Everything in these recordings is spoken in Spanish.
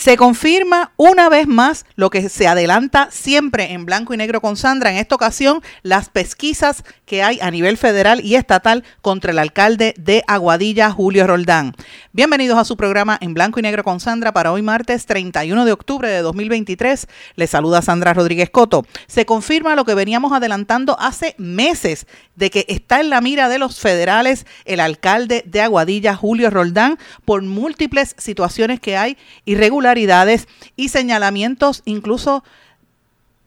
Se confirma una vez más lo que se adelanta siempre en blanco y negro con Sandra. En esta ocasión, las pesquisas que hay a nivel federal y estatal contra el alcalde de Aguadilla, Julio Roldán. Bienvenidos a su programa en blanco y negro con Sandra para hoy martes 31 de octubre de 2023. Les saluda Sandra Rodríguez Coto. Se confirma lo que veníamos adelantando hace meses de que está en la mira de los federales el alcalde de Aguadilla, Julio Roldán, por múltiples situaciones que hay irregulares y señalamientos incluso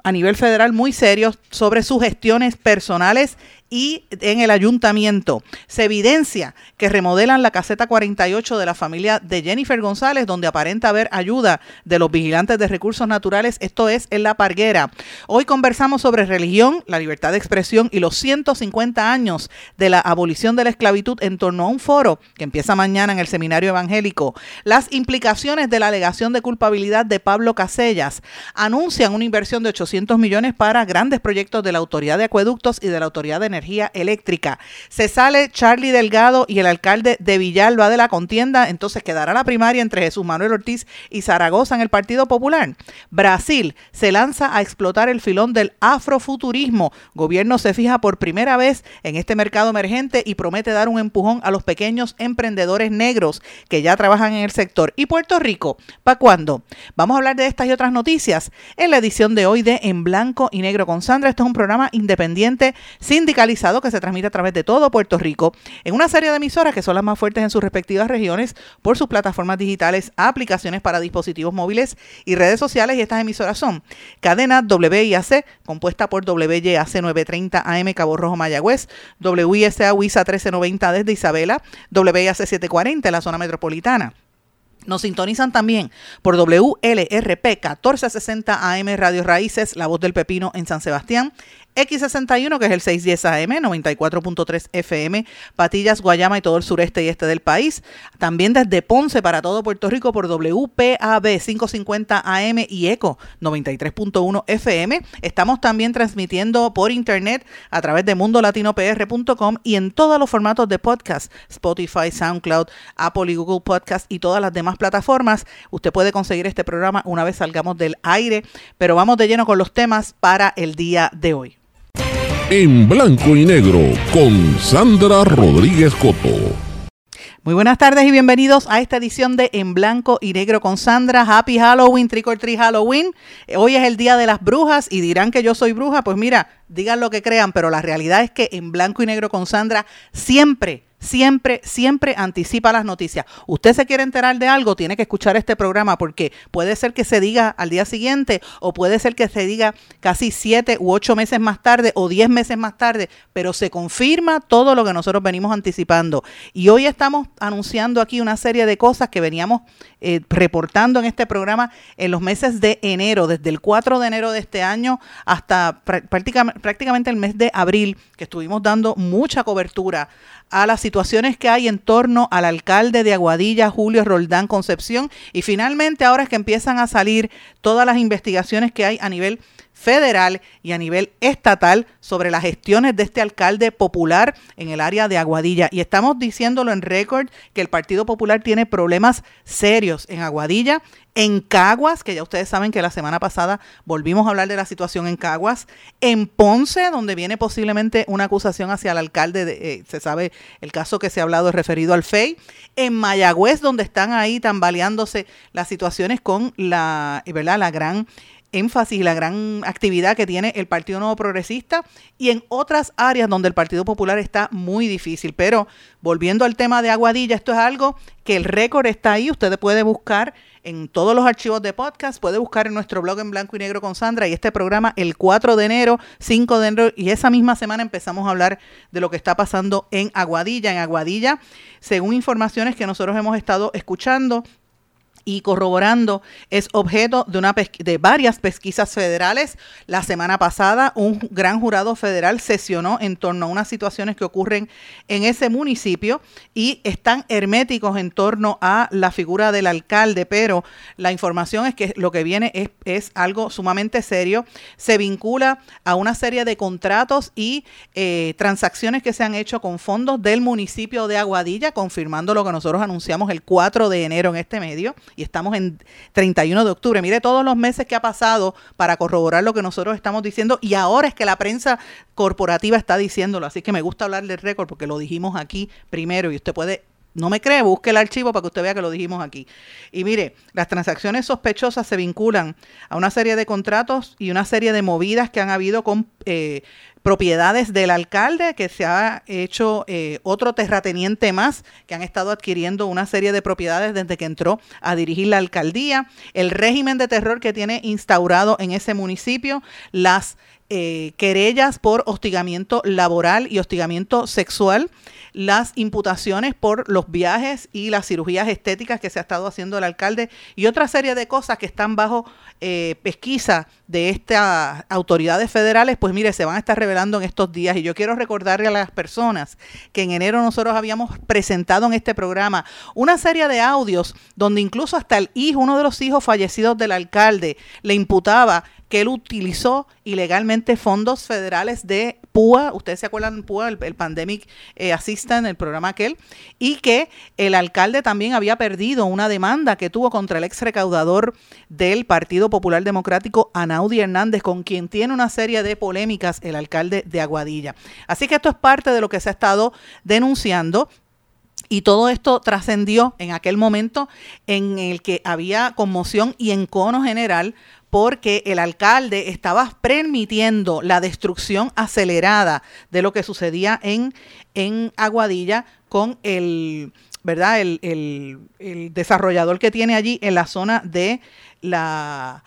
a nivel federal muy serios sobre sus gestiones personales y en el ayuntamiento. Se evidencia que remodelan la caseta 48 de la familia de Jennifer González, donde aparenta haber ayuda de los vigilantes de recursos naturales, esto es en La Parguera. Hoy conversamos sobre religión, la libertad de expresión y los 150 años de la abolición de la esclavitud en torno a un foro que empieza mañana en el Seminario Evangélico. Las implicaciones de la alegación de culpabilidad de Pablo Casellas anuncian una inversión de 800 millones para grandes proyectos de la Autoridad de Acueductos y de la Autoridad de Energía eléctrica. Se sale Charlie Delgado y el alcalde de Villalba de la contienda, entonces quedará la primaria entre Jesús Manuel Ortiz y Zaragoza en el Partido Popular. Brasil se lanza a explotar el filón del afrofuturismo. Gobierno se fija por primera vez en este mercado emergente y promete dar un empujón a los pequeños emprendedores negros que ya trabajan en el sector. ¿Y Puerto Rico? ¿Para cuándo? Vamos a hablar de estas y otras noticias en la edición de hoy de En Blanco y Negro con Sandra. Esto es un programa independiente sindical que se transmite a través de todo Puerto Rico en una serie de emisoras que son las más fuertes en sus respectivas regiones por sus plataformas digitales, aplicaciones para dispositivos móviles y redes sociales. Y estas emisoras son Cadena WIAC, compuesta por WYAC 930 AM Cabo Rojo Mayagüez, WISA WISA 1390 desde Isabela, WIAC 740 en la zona metropolitana. Nos sintonizan también por WLRP 1460 AM Radio Raíces, La Voz del Pepino en San Sebastián, X61, que es el 610 AM, 94.3 FM, Patillas, Guayama y todo el sureste y este del país. También desde Ponce para todo Puerto Rico por WPAB 550 AM y ECO 93.1 FM. Estamos también transmitiendo por internet a través de mundolatinopr.com y en todos los formatos de podcast, Spotify, SoundCloud, Apple y Google Podcast y todas las demás plataformas. Usted puede conseguir este programa una vez salgamos del aire, pero vamos de lleno con los temas para el día de hoy en blanco y negro con Sandra Rodríguez Coto. Muy buenas tardes y bienvenidos a esta edición de En Blanco y Negro con Sandra. Happy Halloween, Trick or Treat Halloween. Hoy es el día de las brujas y dirán que yo soy bruja. Pues mira, digan lo que crean, pero la realidad es que En Blanco y Negro con Sandra siempre siempre, siempre anticipa las noticias. Usted se quiere enterar de algo, tiene que escuchar este programa porque puede ser que se diga al día siguiente o puede ser que se diga casi siete u ocho meses más tarde o diez meses más tarde, pero se confirma todo lo que nosotros venimos anticipando. Y hoy estamos anunciando aquí una serie de cosas que veníamos eh, reportando en este programa en los meses de enero, desde el 4 de enero de este año hasta prácticamente, prácticamente el mes de abril, que estuvimos dando mucha cobertura a las situaciones que hay en torno al alcalde de Aguadilla, Julio Roldán Concepción, y finalmente ahora es que empiezan a salir todas las investigaciones que hay a nivel federal y a nivel estatal sobre las gestiones de este alcalde popular en el área de Aguadilla. Y estamos diciéndolo en récord que el Partido Popular tiene problemas serios en Aguadilla, en Caguas, que ya ustedes saben que la semana pasada volvimos a hablar de la situación en Caguas, en Ponce, donde viene posiblemente una acusación hacia el alcalde, de, eh, se sabe el caso que se ha hablado es referido al FEI, en Mayagüez, donde están ahí tambaleándose las situaciones con la, ¿verdad? la gran énfasis y la gran actividad que tiene el Partido Nuevo Progresista y en otras áreas donde el Partido Popular está muy difícil. Pero volviendo al tema de Aguadilla, esto es algo que el récord está ahí, usted puede buscar en todos los archivos de podcast, puede buscar en nuestro blog en blanco y negro con Sandra y este programa el 4 de enero, 5 de enero y esa misma semana empezamos a hablar de lo que está pasando en Aguadilla. En Aguadilla, según informaciones que nosotros hemos estado escuchando, y corroborando es objeto de, una de varias pesquisas federales. La semana pasada un gran jurado federal sesionó en torno a unas situaciones que ocurren en ese municipio y están herméticos en torno a la figura del alcalde, pero la información es que lo que viene es, algo sumamente serio. Se vincula a una serie de contratos y eh, transacciones que se han hecho con fondos del municipio de Aguadilla, confirmando lo que nosotros anunciamos el 4 de enero en este medio y estamos en 31 de octubre. Mire todos los meses que ha pasado para corroborar lo que nosotros estamos diciendo y ahora es que la prensa corporativa está diciéndolo. Así que me gusta hablar del récord porque lo dijimos aquí primero y usted puede no me cree, busque el archivo para que usted vea que lo dijimos aquí. Y mire, las transacciones sospechosas se vinculan a una serie de contratos y una serie de movidas que han habido con eh, propiedades del alcalde, que se ha hecho eh, otro terrateniente más, que han estado adquiriendo una serie de propiedades desde que entró a dirigir la alcaldía, el régimen de terror que tiene instaurado en ese municipio, las eh, querellas por hostigamiento laboral y hostigamiento sexual, las imputaciones por los viajes y las cirugías estéticas que se ha estado haciendo el alcalde y otra serie de cosas que están bajo eh, pesquisa de estas autoridades federales, pues mire, se van a estar revelando en estos días. Y yo quiero recordarle a las personas que en enero nosotros habíamos presentado en este programa una serie de audios donde incluso hasta el hijo, uno de los hijos fallecidos del alcalde, le imputaba que él utilizó ilegalmente fondos federales de PUA, ustedes se acuerdan PUA, el, Pandemic eh, Assistant, el programa aquel, y que el alcalde también había perdido una demanda que tuvo contra el ex recaudador del Partido Popular Democrático, Anaudi Hernández, con quien tiene una serie de polémicas el alcalde de Aguadilla. Así que esto es parte de lo que se ha estado denunciando y todo esto trascendió en aquel momento en el que había conmoción y encono general porque el alcalde estaba permitiendo la destrucción acelerada de lo que sucedía en, en Aguadilla con el, ¿verdad? El, el desarrollador que tiene allí en la zona de la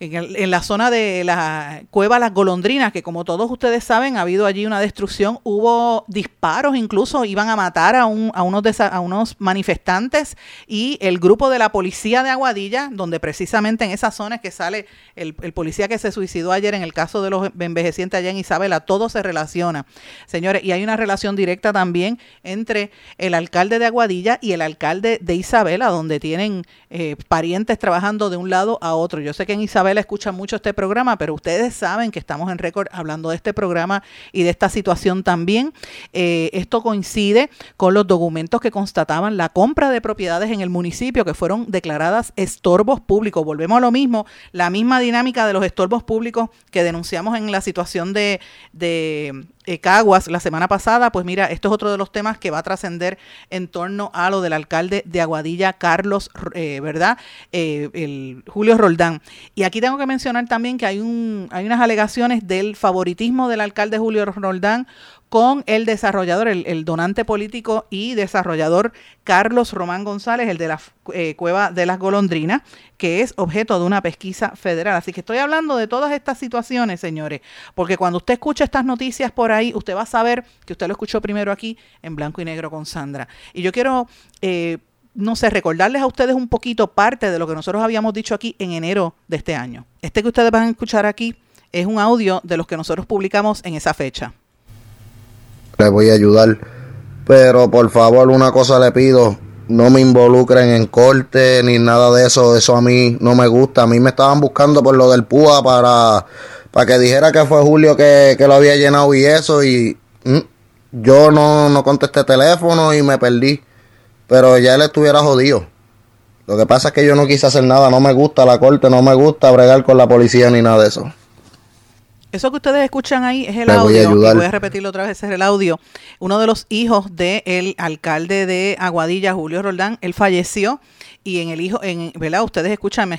en, la zona de la cueva Las Golondrinas, que como todos ustedes saben, ha habido allí una destrucción, hubo disparos, incluso iban a matar a, un, a, unos, a unos manifestantes y el grupo de la policía de Aguadilla, donde precisamente en esa zona es que sale el, el policía que se suicidó ayer en el caso de los envejecientes allá en Isabela, todo se relaciona, señores, y hay una relación directa también entre el alcalde de Aguadilla y el alcalde de Isabela, donde tienen eh, parientes trabajando de un lado a otro. Yo sé que en Isabela escucha mucho este programa, pero ustedes saben que estamos en récord hablando de este programa y de esta situación también. Eh, esto coincide con los documentos que constataban la compra de propiedades en el municipio que fueron declaradas estorbos públicos. Volvemos a lo mismo, la misma dinámica de los estorbos públicos que denunciamos en la situación de, de eh, Caguas la semana pasada, pues mira, esto es otro de los temas que va a trascender en torno a lo del alcalde de Aguadilla, Carlos, eh, ¿verdad? Eh, el Julio Roldán. Y aquí tengo que mencionar también que hay, un, hay unas alegaciones del favoritismo del alcalde Julio Roldán con el desarrollador, el, donante político y desarrollador Carlos Román González, el de la eh, Cueva de las Golondrinas, que es objeto de una pesquisa federal. Así que estoy hablando de todas estas situaciones, señores, porque cuando usted escucha estas noticias por ahí, usted va a saber que usted lo escuchó primero aquí en blanco y negro con Sandra. Y yo quiero... Eh, no sé, recordarles a ustedes un poquito parte de lo que nosotros habíamos dicho aquí en enero de este año. Este que ustedes van a escuchar aquí es un audio de los que nosotros publicamos en esa fecha les voy a ayudar. Pero por favor, una cosa le pido, no me involucren en corte ni nada de eso, eso a mí no me gusta. A mí me estaban buscando por lo del PUA para, para que dijera que fue Julio que, lo había llenado y eso, y mm, yo no, no contesté teléfono y me perdí. Pero ya él estuviera jodido. Lo que pasa es que yo no quise hacer nada, no me gusta la corte, no me gusta bregar con la policía ni nada de eso. Eso que ustedes escuchan ahí es el audio, voy a, voy a repetirlo otra vez, es el audio. Uno de los hijos del alcalde de Aguadilla, Julio Roldán, él falleció y en el hijo, en, ¿verdad? Ustedes escuchan, me,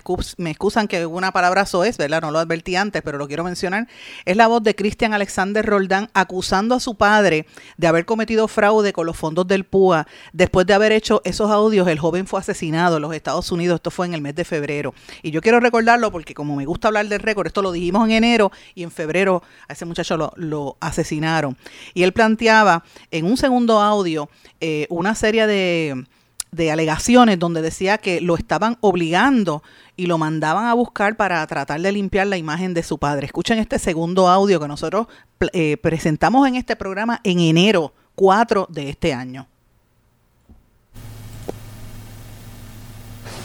excusan que una palabra es, ¿verdad? No lo advertí antes, pero lo quiero mencionar. Es la voz de Cristian Alexander Roldán acusando a su padre de haber cometido fraude con los fondos del PUA. Después de haber hecho esos audios, el joven fue asesinado en los Estados Unidos. Esto fue en el mes de febrero. Y yo quiero recordarlo porque como me gusta hablar del récord, esto lo dijimos en enero y en febrero a ese muchacho lo, lo asesinaron. Y él planteaba en un segundo audio eh, una serie de de alegaciones donde decía que lo estaban obligando y lo mandaban a buscar para tratar de limpiar la imagen de su padre. Escuchen este segundo audio que nosotros eh, presentamos en este programa en enero 4 de este año.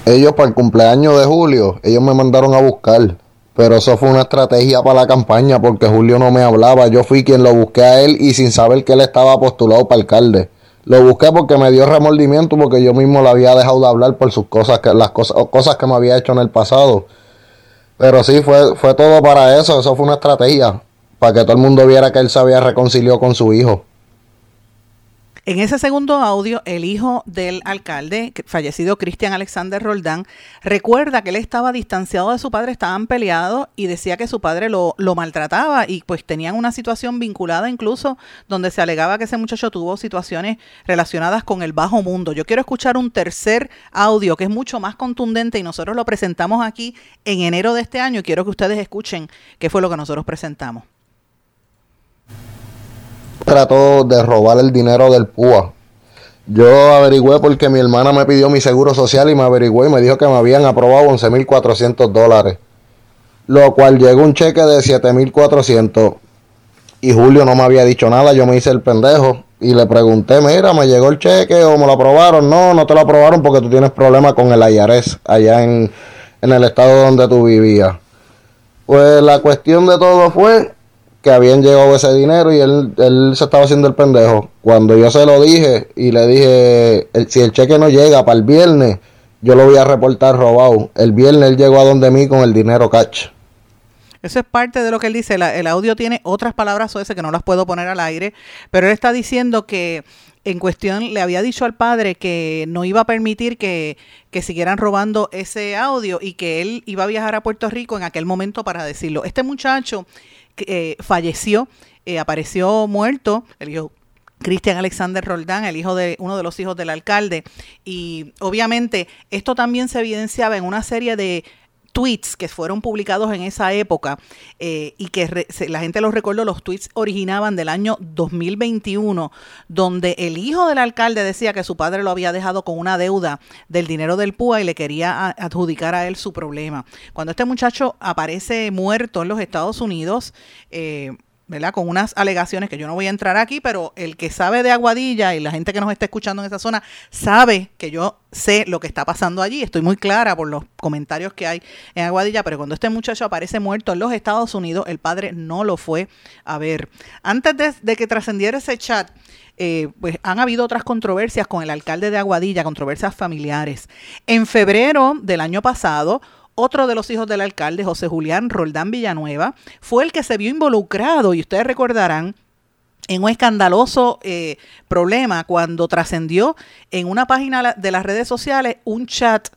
Ellos para el cumpleaños de Julio, ellos me mandaron a buscar. Pero eso fue una estrategia para la campaña porque Julio no me hablaba. Yo fui quien lo busqué a él y sin saber que él estaba postulado para alcalde. Lo busqué porque me dio remordimiento porque yo mismo le había dejado de hablar por sus cosas, que, las cosas, cosas que me había hecho en el pasado. Pero sí, fue, fue todo para eso. Eso fue una estrategia. Para que todo el mundo viera que él se había reconciliado con su hijo. En ese segundo audio, el hijo del alcalde, fallecido Cristian Alexander Roldán, recuerda que él estaba distanciado de su padre, estaban peleados y decía que su padre lo, lo maltrataba y pues tenían una situación vinculada incluso donde se alegaba que ese muchacho tuvo situaciones relacionadas con el bajo mundo. Yo quiero escuchar un tercer audio que es mucho más contundente y nosotros lo presentamos aquí en enero de este año y quiero que ustedes escuchen qué fue lo que nosotros presentamos trató de robar el dinero del PUA. Yo averigüé porque mi hermana me pidió mi seguro social y me averigüé y me dijo que me habían aprobado 11.400 dólares. Lo cual llegó un cheque de 7.400 y Julio no me había dicho nada. Yo me hice el pendejo y le pregunté, mira, ¿me llegó el cheque o me lo aprobaron? No, no te lo aprobaron porque tú tienes problemas con el IRS allá en, en el estado donde tú vivías. Pues la cuestión de todo fue que habían llegado ese dinero y él, él se estaba haciendo el pendejo. Cuando yo se lo dije y le dije, si el cheque no llega para el viernes, yo lo voy a reportar robado. El viernes él llegó a donde mí con el dinero catch. Eso es parte de lo que él dice. el audio tiene otras palabras o ese que no las puedo poner al aire, pero él está diciendo que en cuestión le había dicho al padre que no iba a permitir que, que, siguieran robando ese audio y que él iba a viajar a Puerto Rico en aquel momento para decirlo. Este muchacho eh, falleció, eh, apareció muerto, el hijo Cristian Alexander Roldán, el hijo de uno de los hijos del alcalde. Y obviamente esto también se evidenciaba en una serie de tweets que fueron publicados en esa época eh, y que la gente los recordó, los tweets originaban del año 2021, donde el hijo del alcalde decía que su padre lo había dejado con una deuda del dinero del PUA y le quería adjudicar a él su problema. Cuando este muchacho aparece muerto en los Estados Unidos, eh, ¿verdad? Con unas alegaciones que yo no voy a entrar aquí, pero el que sabe de Aguadilla y la gente que nos está escuchando en esa zona sabe que yo sé lo que está pasando allí. Estoy muy clara por los comentarios que hay en Aguadilla, pero cuando este muchacho aparece muerto en los Estados Unidos, el padre no lo fue a ver. Antes de, que trascendiera ese chat, eh, pues han habido otras controversias con el alcalde de Aguadilla, controversias familiares. En febrero del año pasado, otro de los hijos del alcalde, José Julián Roldán Villanueva, fue el que se vio involucrado, y ustedes recordarán, en un escandaloso eh, problema cuando trascendió en una página de las redes sociales un chat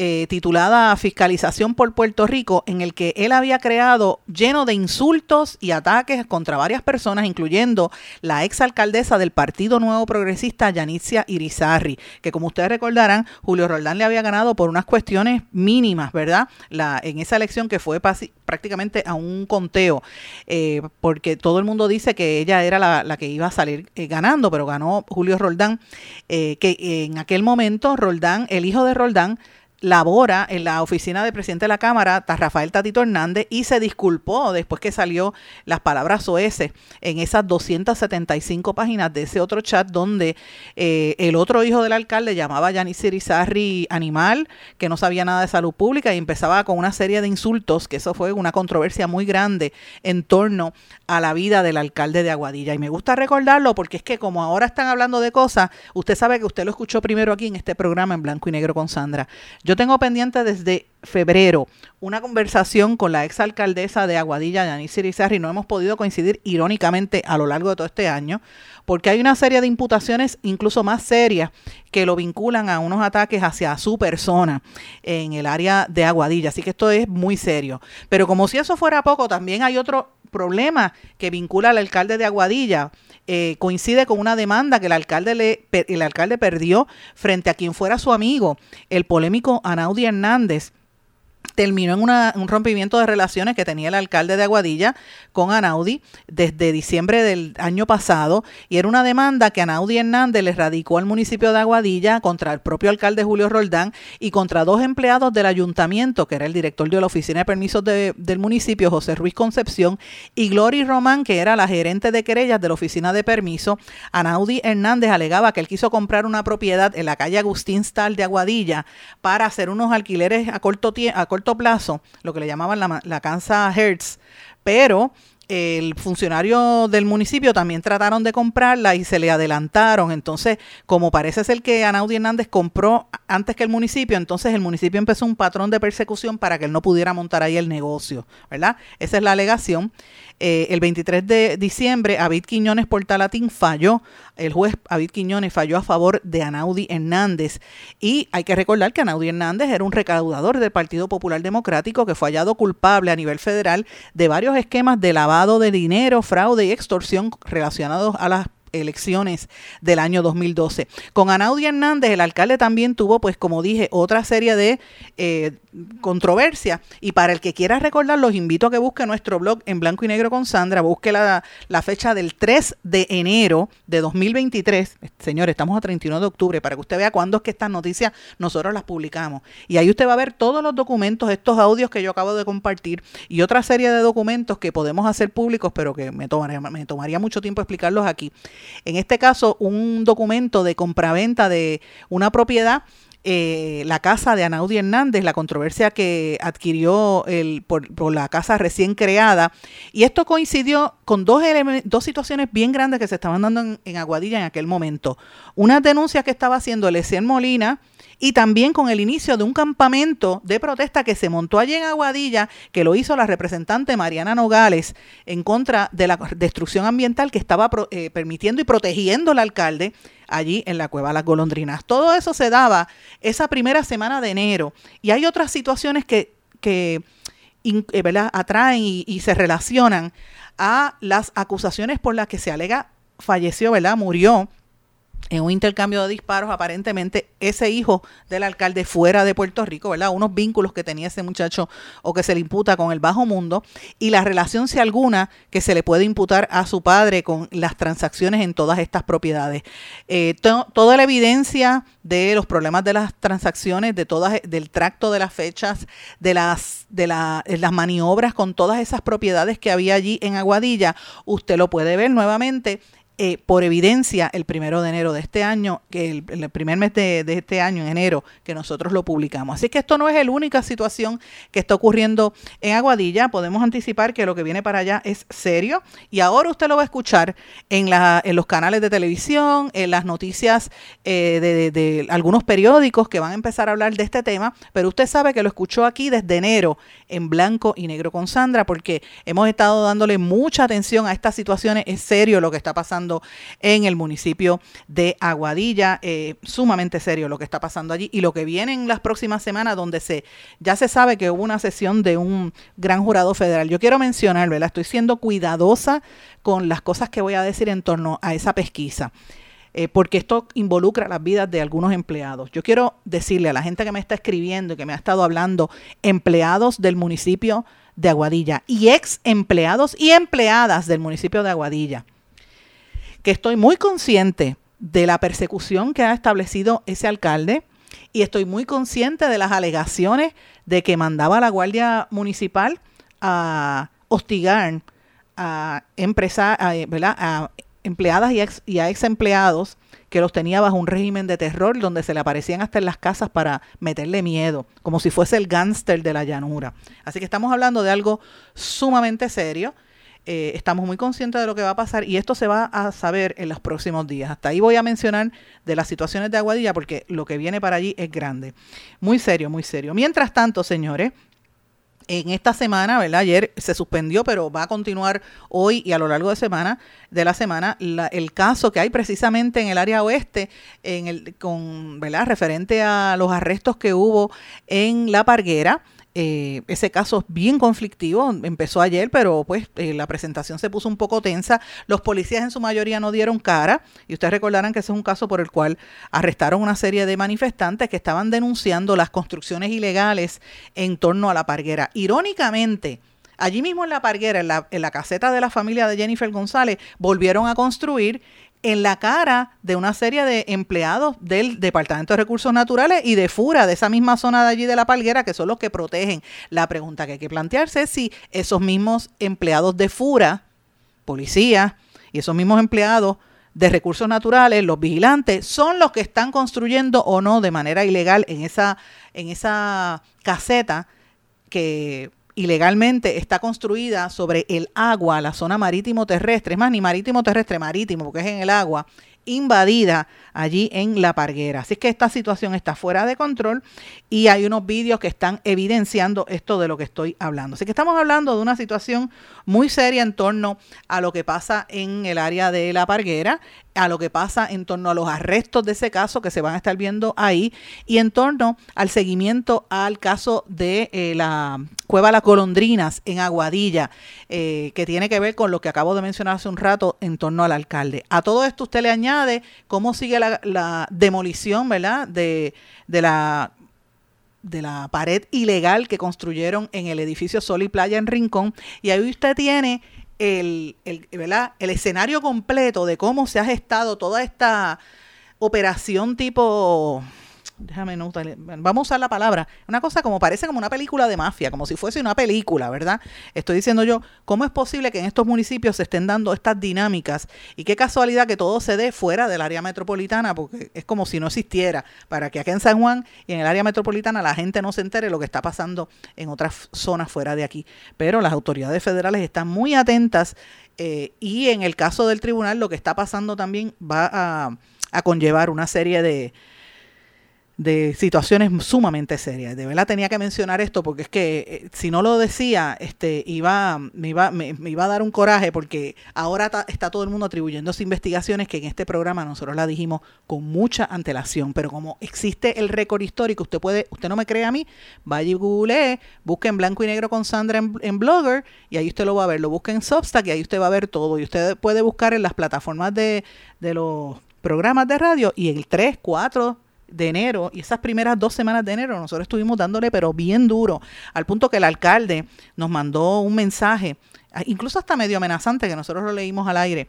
eh, titulada Fiscalización por Puerto Rico, en el que él había creado lleno de insultos y ataques contra varias personas, incluyendo la exalcaldesa del Partido Nuevo Progresista, Yanitzia Irizarri, que como ustedes recordarán, Julio Roldán le había ganado por unas cuestiones mínimas, ¿verdad? La, en esa elección que fue prácticamente a un conteo, eh, porque todo el mundo dice que ella era la, que iba a salir eh, ganando, pero ganó Julio Roldán, que en aquel momento Roldán, el hijo de Roldán, labora en la oficina del presidente de la Cámara, Rafael Tatito Hernández, y se disculpó después que salió las palabras OS en esas 275 páginas de ese otro chat donde eh, el otro hijo del alcalde llamaba a Yanis Irizarry animal, que no sabía nada de salud pública y empezaba con una serie de insultos, que eso fue una controversia muy grande en torno a la vida del alcalde de Aguadilla. Y me gusta recordarlo porque es que como ahora están hablando de cosas, usted sabe que usted lo escuchó primero aquí en este programa en blanco y negro con Sandra. Yo tengo pendiente desde febrero una conversación con la exalcaldesa de Aguadilla, Yanis y No hemos podido coincidir irónicamente a lo largo de todo este año, porque hay una serie de imputaciones incluso más serias que lo vinculan a unos ataques hacia su persona en el área de Aguadilla. Así que esto es muy serio. Pero como si eso fuera poco, también hay otro problema que vincula al alcalde de Aguadilla eh, coincide con una demanda que el alcalde, le, el alcalde perdió frente a quien fuera su amigo, el polémico Anaudi Hernández, terminó en un rompimiento de relaciones que tenía el alcalde de Aguadilla con Anaudi desde diciembre del año pasado y era una demanda que Anaudi Hernández le radicó al municipio de Aguadilla contra el propio alcalde Julio Roldán y contra dos empleados del ayuntamiento, que era el director de la oficina de permisos del municipio, José Ruiz Concepción, y Glory Román, que era la gerente de querellas de la oficina de permiso. Anaudi Hernández alegaba que él quiso comprar una propiedad en la calle Agustín Stal de Aguadilla para hacer unos alquileres a corto, a corto plazo, lo que le llamaban la, la casa Hertz, pero el funcionario del municipio también trataron de comprarla y se le adelantaron. Entonces, como parece ser que Anaudi Hernández compró antes que el municipio, entonces el municipio empezó un patrón de persecución para que él no pudiera montar ahí el negocio, ¿verdad? Esa es la alegación. Eh, el 23 de diciembre, Avid Quiñones Portalatín falló, el juez Avid Quiñones falló a favor de Anaudi Hernández. Y hay que recordar que Anaudi Hernández era un recaudador del Partido Popular Democrático que fue hallado culpable a nivel federal de varios esquemas de lavado de dinero, fraude y extorsión relacionados a las elecciones del año 2012. Con Anaudi Hernández, el alcalde también tuvo, pues como dije, otra serie de eh, controversia. Y para el que quiera recordar, los invito a que busque nuestro blog en blanco y negro con Sandra, busque la, la fecha del 3 de enero de 2023. Señores, estamos a 31 de octubre, para que usted vea cuándo es que estas noticias nosotros las publicamos. Y ahí usted va a ver todos los documentos, estos audios que yo acabo de compartir y otra serie de documentos que podemos hacer públicos, pero que me tomaría, me tomaría mucho tiempo explicarlos aquí. En este caso, un documento de compraventa de una propiedad eh, la casa de Anaudi Hernández, la controversia que adquirió el, por, la casa recién creada. Y esto coincidió con dos, dos situaciones bien grandes que se estaban dando en, Aguadilla en aquel momento. Una denuncia que estaba haciendo Lecien Molina y también con el inicio de un campamento de protesta que se montó allí en Aguadilla, que lo hizo la representante Mariana Nogales en contra de la destrucción ambiental que estaba eh, permitiendo y protegiendo el alcalde allí en la cueva Las Golondrinas. Todo eso se daba esa primera semana de enero y hay otras situaciones que, que eh, atraen y, y se relacionan a las acusaciones por las que se alega falleció, ¿verdad? Murió en un intercambio de disparos, aparentemente ese hijo del alcalde fuera de Puerto Rico, ¿verdad? Unos vínculos que tenía ese muchacho o que se le imputa con el bajo mundo y la relación, si alguna, que se le puede imputar a su padre con las transacciones en todas estas propiedades. Eh, toda la evidencia de los problemas de las transacciones, de todas, del tracto de las fechas, de las, de las maniobras con todas esas propiedades que había allí en Aguadilla, usted lo puede ver nuevamente eh, por evidencia el primero de enero de este año, que el, primer mes de, este año, en enero, que nosotros lo publicamos. Así que esto no es la única situación que está ocurriendo en Aguadilla. Podemos anticipar que lo que viene para allá es serio y ahora usted lo va a escuchar en, la, en los canales de televisión, en las noticias eh, de, de algunos periódicos que van a empezar a hablar de este tema, pero usted sabe que lo escuchó aquí desde enero en blanco y negro con Sandra porque hemos estado dándole mucha atención a estas situaciones. Es serio lo que está pasando en el municipio de Aguadilla. Eh, sumamente serio lo que está pasando allí y lo que viene en las próximas semanas donde se ya se sabe que hubo una sesión de un gran jurado federal. Yo quiero mencionar, ¿verdad? Estoy siendo cuidadosa con las cosas que voy a decir en torno a esa pesquisa. Eh, porque esto involucra las vidas de algunos empleados. Yo quiero decirle a la gente que me está escribiendo y que me ha estado hablando, empleados del municipio de Aguadilla y ex empleados y empleadas del municipio de Aguadilla que estoy muy consciente de la persecución que ha establecido ese alcalde y estoy muy consciente de las alegaciones de que mandaba la Guardia Municipal a hostigar a, empresas, a, empleadas y, y a ex empleados que los tenía bajo un régimen de terror donde se le aparecían hasta en las casas para meterle miedo, como si fuese el gángster de la llanura. Así que estamos hablando de algo sumamente serio eh, estamos muy conscientes de lo que va a pasar y esto se va a saber en los próximos días. Hasta ahí voy a mencionar de las situaciones de Aguadilla porque lo que viene para allí es grande. Muy serio, muy serio. Mientras tanto, señores, en esta semana, ¿verdad? Ayer se suspendió, pero va a continuar hoy y a lo largo de semana de la semana el caso que hay precisamente en el área oeste, en el, con, ¿verdad? Referente a los arrestos que hubo en La Parguera Eh, ese caso es bien conflictivo, empezó ayer, pero pues eh, la presentación se puso un poco tensa. Los policías en su mayoría no dieron cara y ustedes recordarán que ese es un caso por el cual arrestaron una serie de manifestantes que estaban denunciando las construcciones ilegales en torno a la parguera. Irónicamente, allí mismo en la parguera, en la, en la caseta de la familia de Jennifer González, volvieron a construir en la cara de una serie de empleados del Departamento de Recursos Naturales y de FURA, de esa misma zona de allí de la palguera, que son los que protegen. La pregunta que hay que plantearse es si esos mismos empleados de FURA, policía, y esos mismos empleados de recursos naturales, los vigilantes, son los que están construyendo o no de manera ilegal en esa, en esa caseta que ilegalmente está construida sobre el agua, la zona marítimo terrestre, es más, ni marítimo terrestre, marítimo, porque es en el agua, invadida allí en La Parguera. Así que esta situación está fuera de control y hay unos vídeos que están evidenciando esto de lo que estoy hablando. Así que estamos hablando de una situación muy seria en torno a lo que pasa en el área de La Parguera, a lo que pasa en torno a los arrestos de ese caso que se van a estar viendo ahí y en torno al seguimiento al caso de eh, la cueva Las Golondrinas en Aguadilla, eh, que tiene que ver con lo que acabo de mencionar hace un rato en torno al alcalde. A todo esto usted le añade cómo sigue la, demolición, ¿verdad? De, de la de la pared ilegal que construyeron en el edificio Sol y Playa en Rincón. Y ahí usted tiene el, el, ¿verdad? el escenario completo de cómo se ha gestado toda esta operación tipo déjame no vamos a usar la palabra, una cosa como parece como una película de mafia, como si fuese una película, ¿verdad? Estoy diciendo yo, ¿cómo es posible que en estos municipios se estén dando estas dinámicas y qué casualidad que todo se dé fuera del área metropolitana, porque es como si no existiera, para que acá en San Juan y en el área metropolitana la gente no se entere lo que está pasando en otras zonas fuera de aquí. Pero las autoridades federales están muy atentas eh, y en el caso del tribunal lo que está pasando también va a conllevar una serie de de situaciones sumamente serias. De verdad tenía que mencionar esto porque es que eh, si no lo decía, este iba me iba me, iba a dar un coraje porque ahora está todo el mundo atribuyendo investigaciones que en este programa nosotros la dijimos con mucha antelación, pero como existe el récord histórico, usted puede usted no me cree a mí, vaya y google, busque en blanco y negro con Sandra en, Blogger y ahí usted lo va a ver, lo busque en Substack y ahí usted va a ver todo. Y usted puede buscar en las plataformas de, de los programas de radio y el 3, 4 de enero y esas primeras dos semanas de enero nosotros estuvimos dándole pero bien duro al punto que el alcalde nos mandó un mensaje incluso hasta medio amenazante que nosotros lo leímos al aire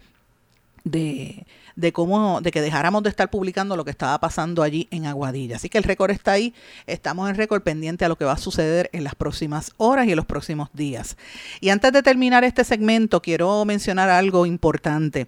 de de cómo, de que dejáramos de estar publicando lo que estaba pasando allí en Aguadilla. Así que el récord está ahí, estamos en récord pendiente a lo que va a suceder en las próximas horas y en los próximos días. Y antes de terminar este segmento, quiero mencionar algo importante.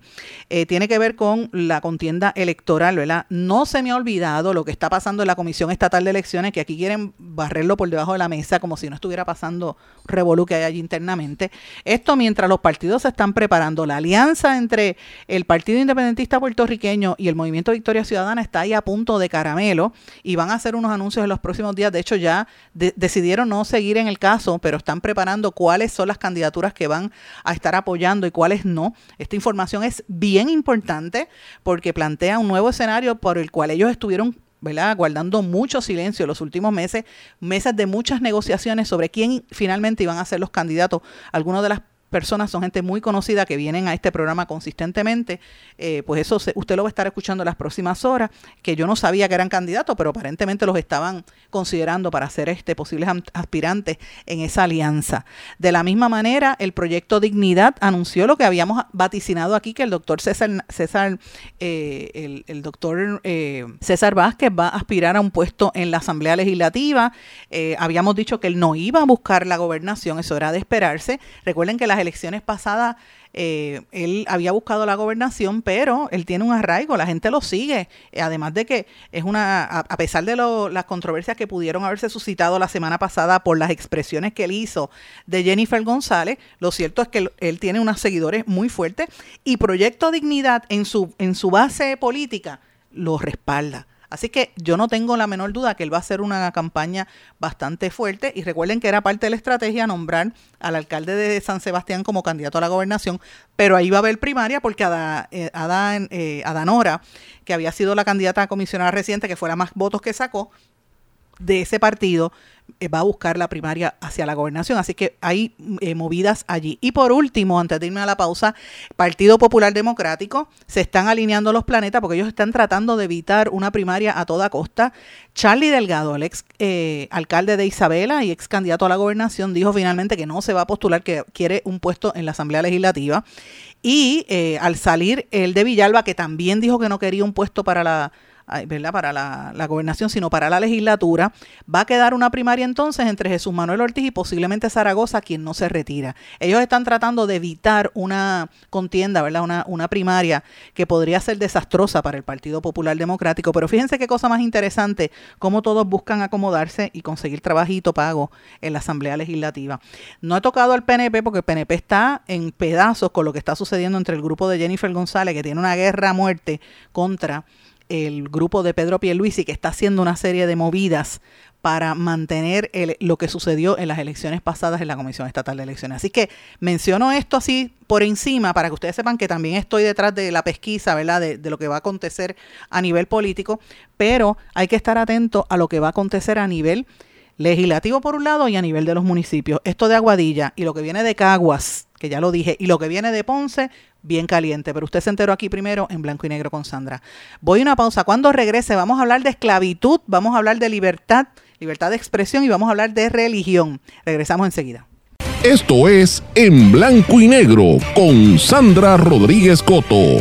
Eh, tiene que ver con la contienda electoral, ¿verdad? No se me ha olvidado lo que está pasando en la Comisión Estatal de Elecciones, que aquí quieren barrerlo por debajo de la mesa como si no estuviera pasando revolú que hay allí internamente. Esto mientras los partidos se están preparando. La alianza entre el Partido Independentista puertorriqueño y el Movimiento Victoria Ciudadana está ahí a punto de caramelo y van a hacer unos anuncios en los próximos días. De hecho, ya decidieron no seguir en el caso, pero están preparando cuáles son las candidaturas que van a estar apoyando y cuáles no. Esta información es bien importante porque plantea un nuevo escenario por el cual ellos estuvieron ¿verdad? guardando mucho silencio los últimos meses, meses de muchas negociaciones sobre quién finalmente iban a ser los candidatos. Algunos de las personas, son gente muy conocida que vienen a este programa consistentemente, eh, pues eso usted lo va a estar escuchando las próximas horas, que yo no sabía que eran candidatos, pero aparentemente los estaban considerando para ser este posibles aspirantes en esa alianza. De la misma manera, el proyecto Dignidad anunció lo que habíamos vaticinado aquí, que el doctor César, César eh, el, doctor eh, César Vázquez va a aspirar a un puesto en la Asamblea Legislativa. habíamos dicho que él no iba a buscar la gobernación, eso era de esperarse. Recuerden que las elecciones pasadas eh, él había buscado la gobernación, pero él tiene un arraigo, la gente lo sigue. Además de que es una, a, pesar de las controversias que pudieron haberse suscitado la semana pasada por las expresiones que él hizo de Jennifer González, lo cierto es que él tiene unos seguidores muy fuertes y Proyecto Dignidad en su, en su base política lo respalda. Así que yo no tengo la menor duda que él va a hacer una campaña bastante fuerte. Y recuerden que era parte de la estrategia nombrar al alcalde de San Sebastián como candidato a la gobernación, pero ahí va a haber primaria porque eh, eh, Adanora, que había sido la candidata a comisionada reciente, que fue la más votos que sacó, de ese partido va a buscar la primaria hacia la gobernación. Así que hay eh, movidas allí. Y por último, antes de irme a la pausa, Partido Popular Democrático se están alineando los planetas porque ellos están tratando de evitar una primaria a toda costa. Charlie Delgado, el ex eh, alcalde de Isabela y ex candidato a la gobernación, dijo finalmente que no se va a postular, que quiere un puesto en la Asamblea Legislativa. Y al salir el de Villalba, que también dijo que no quería un puesto para la ¿verdad? para la, la, gobernación, sino para la legislatura, va a quedar una primaria entonces entre Jesús Manuel Ortiz y posiblemente Zaragoza, quien no se retira. Ellos están tratando de evitar una contienda, ¿verdad? Una, una primaria que podría ser desastrosa para el Partido Popular Democrático. Pero fíjense qué cosa más interesante, cómo todos buscan acomodarse y conseguir trabajito pago en la Asamblea Legislativa. No he tocado al PNP porque el PNP está en pedazos con lo que está sucediendo entre el grupo de Jennifer González, que tiene una guerra a muerte contra el grupo de Pedro Pierluisi que está haciendo una serie de movidas para mantener lo que sucedió en las elecciones pasadas en la Comisión Estatal de Elecciones. Así que menciono esto así por encima para que ustedes sepan que también estoy detrás de la pesquisa, ¿verdad? De, de lo que va a acontecer a nivel político, pero hay que estar atento a lo que va a acontecer a nivel legislativo por un lado y a nivel de los municipios. Esto de Aguadilla y lo que viene de Caguas, que ya lo dije, y lo que viene de Ponce, bien caliente. Pero usted se enteró aquí primero en blanco y negro con Sandra. Voy a una pausa. Cuando regrese vamos a hablar de esclavitud, vamos a hablar de libertad, libertad de expresión y vamos a hablar de religión. Regresamos enseguida. Esto es En Blanco y Negro con Sandra Rodríguez Coto.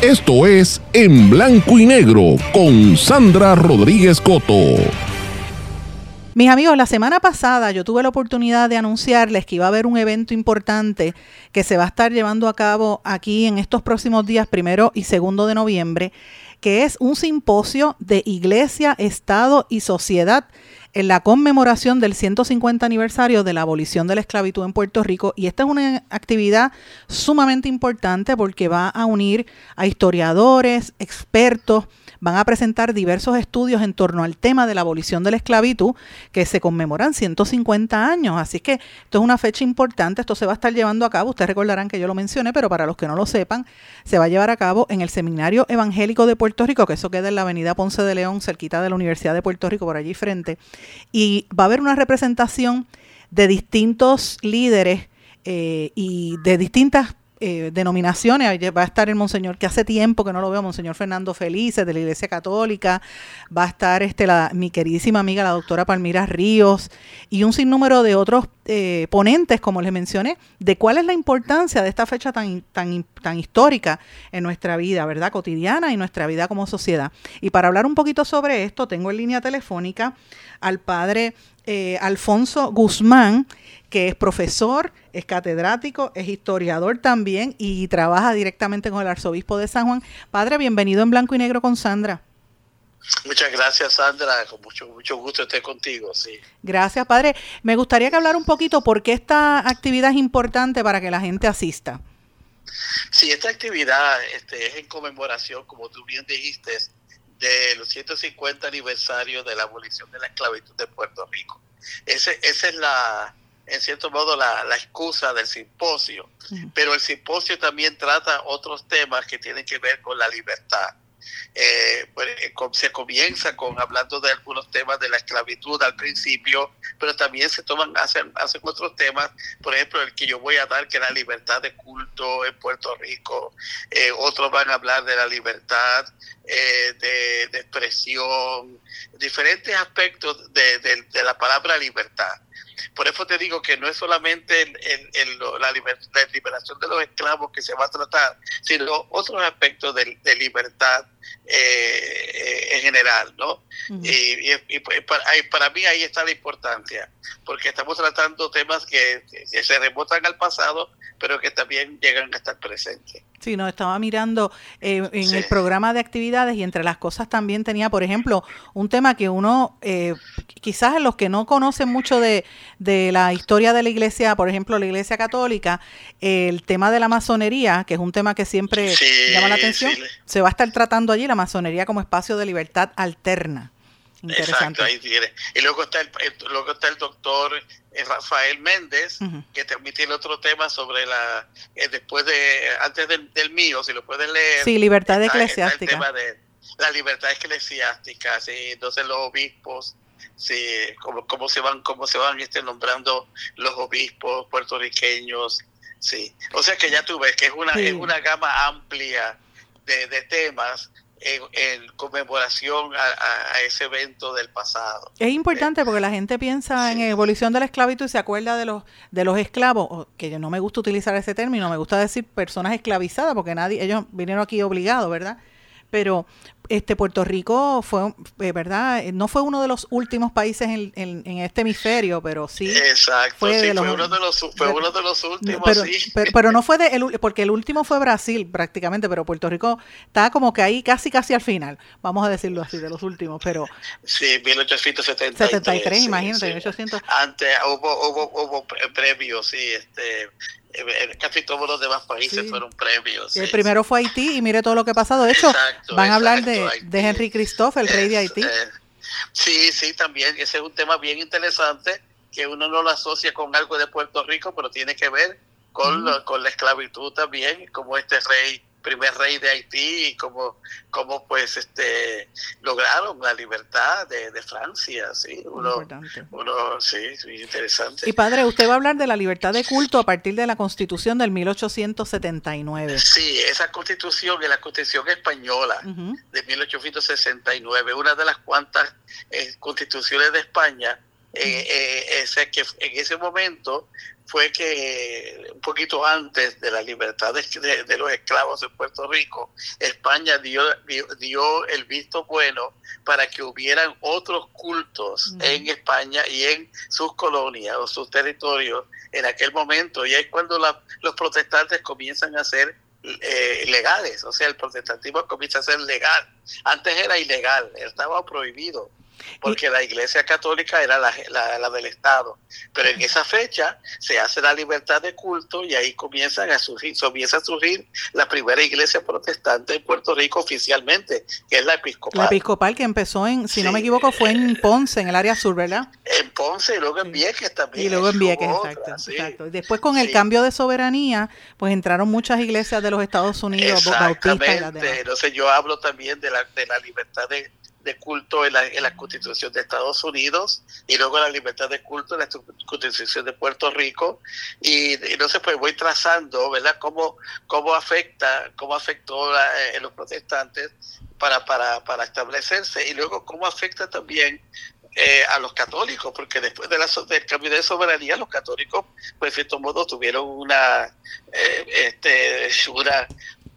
Esto es En Blanco y Negro con Sandra Rodríguez Coto. Mis amigos, la semana pasada yo tuve la oportunidad de anunciarles que iba a haber un evento importante que se va a estar llevando a cabo aquí en estos próximos días, primero y segundo de noviembre, que es un simposio de iglesia, Estado y sociedad en la conmemoración del 150 aniversario de la abolición de la esclavitud en Puerto Rico. Y esta es una actividad sumamente importante porque va a unir a historiadores, expertos, van a presentar diversos estudios en torno al tema de la abolición de la esclavitud que se conmemoran 150 años. Así que esto es una fecha importante, esto se va a estar llevando a cabo, ustedes recordarán que yo lo mencioné, pero para los que no lo sepan, se va a llevar a cabo en el Seminario Evangélico de Puerto Rico, que eso queda en la avenida Ponce de León, cerquita de la Universidad de Puerto Rico, por allí frente. Y va a haber una representación de distintos líderes eh, y de distintas eh, denominaciones. Va a estar el monseñor, que hace tiempo que no lo veo, monseñor Fernando Felices de la Iglesia Católica. Va a estar este, la, mi queridísima amiga, la doctora Palmira Ríos, y un sinnúmero de otros eh, ponentes, como les mencioné, de cuál es la importancia de esta fecha tan, tan, tan histórica en nuestra vida, ¿verdad? Cotidiana y nuestra vida como sociedad. Y para hablar un poquito sobre esto, tengo en línea telefónica al padre eh, Alfonso Guzmán, que es profesor, es catedrático, es historiador también y trabaja directamente con el arzobispo de San Juan. Padre, bienvenido en Blanco y Negro con Sandra. Muchas gracias, Sandra. Con mucho, mucho gusto estar contigo. Sí. Gracias, padre. Me gustaría que hablar un poquito por qué esta actividad es importante para que la gente asista. Sí, esta actividad este, es en conmemoración, como tú bien dijiste, de los 150 aniversarios de la abolición de la esclavitud de Puerto Rico. Ese, esa es la, en cierto modo la, la excusa del simposio, pero el simposio también trata otros temas que tienen que ver con la libertad. Eh, pues, eh, se comienza con hablando de algunos temas de la esclavitud al principio, pero también se toman, hacen, hacen otros temas, por ejemplo, el que yo voy a dar, que es la libertad de culto en Puerto Rico, eh, otros van a hablar de la libertad de, expresión, diferentes aspectos de, de la palabra libertad. Por eso te digo que no es solamente el, la, liberación de los esclavos que se va a tratar, sino otros aspectos de, libertad eh, en general, ¿no? Y, pues, para, mí ahí está la importancia, porque estamos tratando temas que, que se remontan al pasado, pero que también llegan a estar presentes. Sí, no, estaba mirando eh, en el programa de actividades y entre las cosas también tenía, por ejemplo, un tema que uno, eh, quizás los que no conocen mucho de, de, la historia de la iglesia, por ejemplo, la iglesia católica, el tema de la masonería, que es un tema que siempre llama la atención, se va a estar tratando allí la masonería como espacio de libertad alterna. Exacto, ahí tiene. Y luego está el, luego está el doctor Rafael Méndez, que también tiene otro tema sobre la, eh, después de, antes del, mío, si lo pueden leer. Sí, libertad eclesiástica. el tema de, la libertad eclesiástica, ¿sí? entonces los obispos, sí, cómo, cómo se van, cómo se van este, nombrando los obispos puertorriqueños, sí. O sea que ya tú ves que es una, es una gama amplia de, de temas en, conmemoración a, ese evento del pasado. Es importante porque la gente piensa en evolución de la esclavitud y se acuerda de los de los esclavos, que no me gusta utilizar ese término, me gusta decir personas esclavizadas porque nadie ellos vinieron aquí obligados, ¿verdad? Pero este Puerto Rico fue, eh, ¿verdad? No fue uno de los últimos países en, en, este hemisferio, pero sí. Exacto, fue, uno, de los, fue uno de los últimos, pero, sí. Pero, no fue de, el, porque el último fue Brasil prácticamente, pero Puerto Rico está como que ahí casi, casi al final, vamos a decirlo así, de los últimos, pero. Sí, 1873. 73, imagínate, 1800. Antes hubo, hubo, hubo premios, sí, este casi todos los demás países fueron premios. El primero fue Haití y mire todo lo que ha pasado. De hecho, van a hablar de, de, Henry Christophe, el rey de Haití. Eh, sí, sí, también. Ese es un tema bien interesante que uno no lo asocia con algo de Puerto Rico, pero tiene que ver con, con la esclavitud también, como este rey primer rey de Haití y cómo, cómo pues este lograron la libertad de, Francia, sí, uno, uno, sí, interesante. Y padre, usted va a hablar de la libertad de culto a partir de la Constitución del 1879. Sí, esa Constitución es la Constitución española de 1869, una de las cuantas eh, constituciones de España eh, eh, ese, que en ese momento fue que un poquito antes de la libertad de, los esclavos en Puerto Rico, España dio, dio, el visto bueno para que hubieran otros cultos en España y en sus colonias o sus territorios en aquel momento. Y es cuando los protestantes comienzan a ser eh, legales, o sea, el protestantismo comienza a ser legal. Antes era ilegal, estaba prohibido porque la Iglesia Católica era la, la, del Estado. Pero en esa fecha se hace la libertad de culto y ahí comienzan a surgir, comienza a surgir la primera iglesia protestante en Puerto Rico oficialmente, que es la episcopal. La episcopal que empezó en, si no me equivoco, fue en Ponce, en el área sur, ¿verdad? En Ponce y luego en Vieques también. Y luego en Vieques, exacto, Y después con el cambio de soberanía, pues entraron muchas iglesias de los Estados Unidos, bautistas. Entonces yo hablo también de la, de la libertad de de culto en la, en la, Constitución de Estados Unidos y luego la libertad de culto en la Constitución de Puerto Rico y, no sé pues voy trazando verdad cómo cómo afecta cómo afectó a eh, los protestantes para, para, para establecerse y luego cómo afecta también eh, a los católicos, porque después de la, del cambio de soberanía, los católicos, pues, de cierto modo, tuvieron una, eh, este, una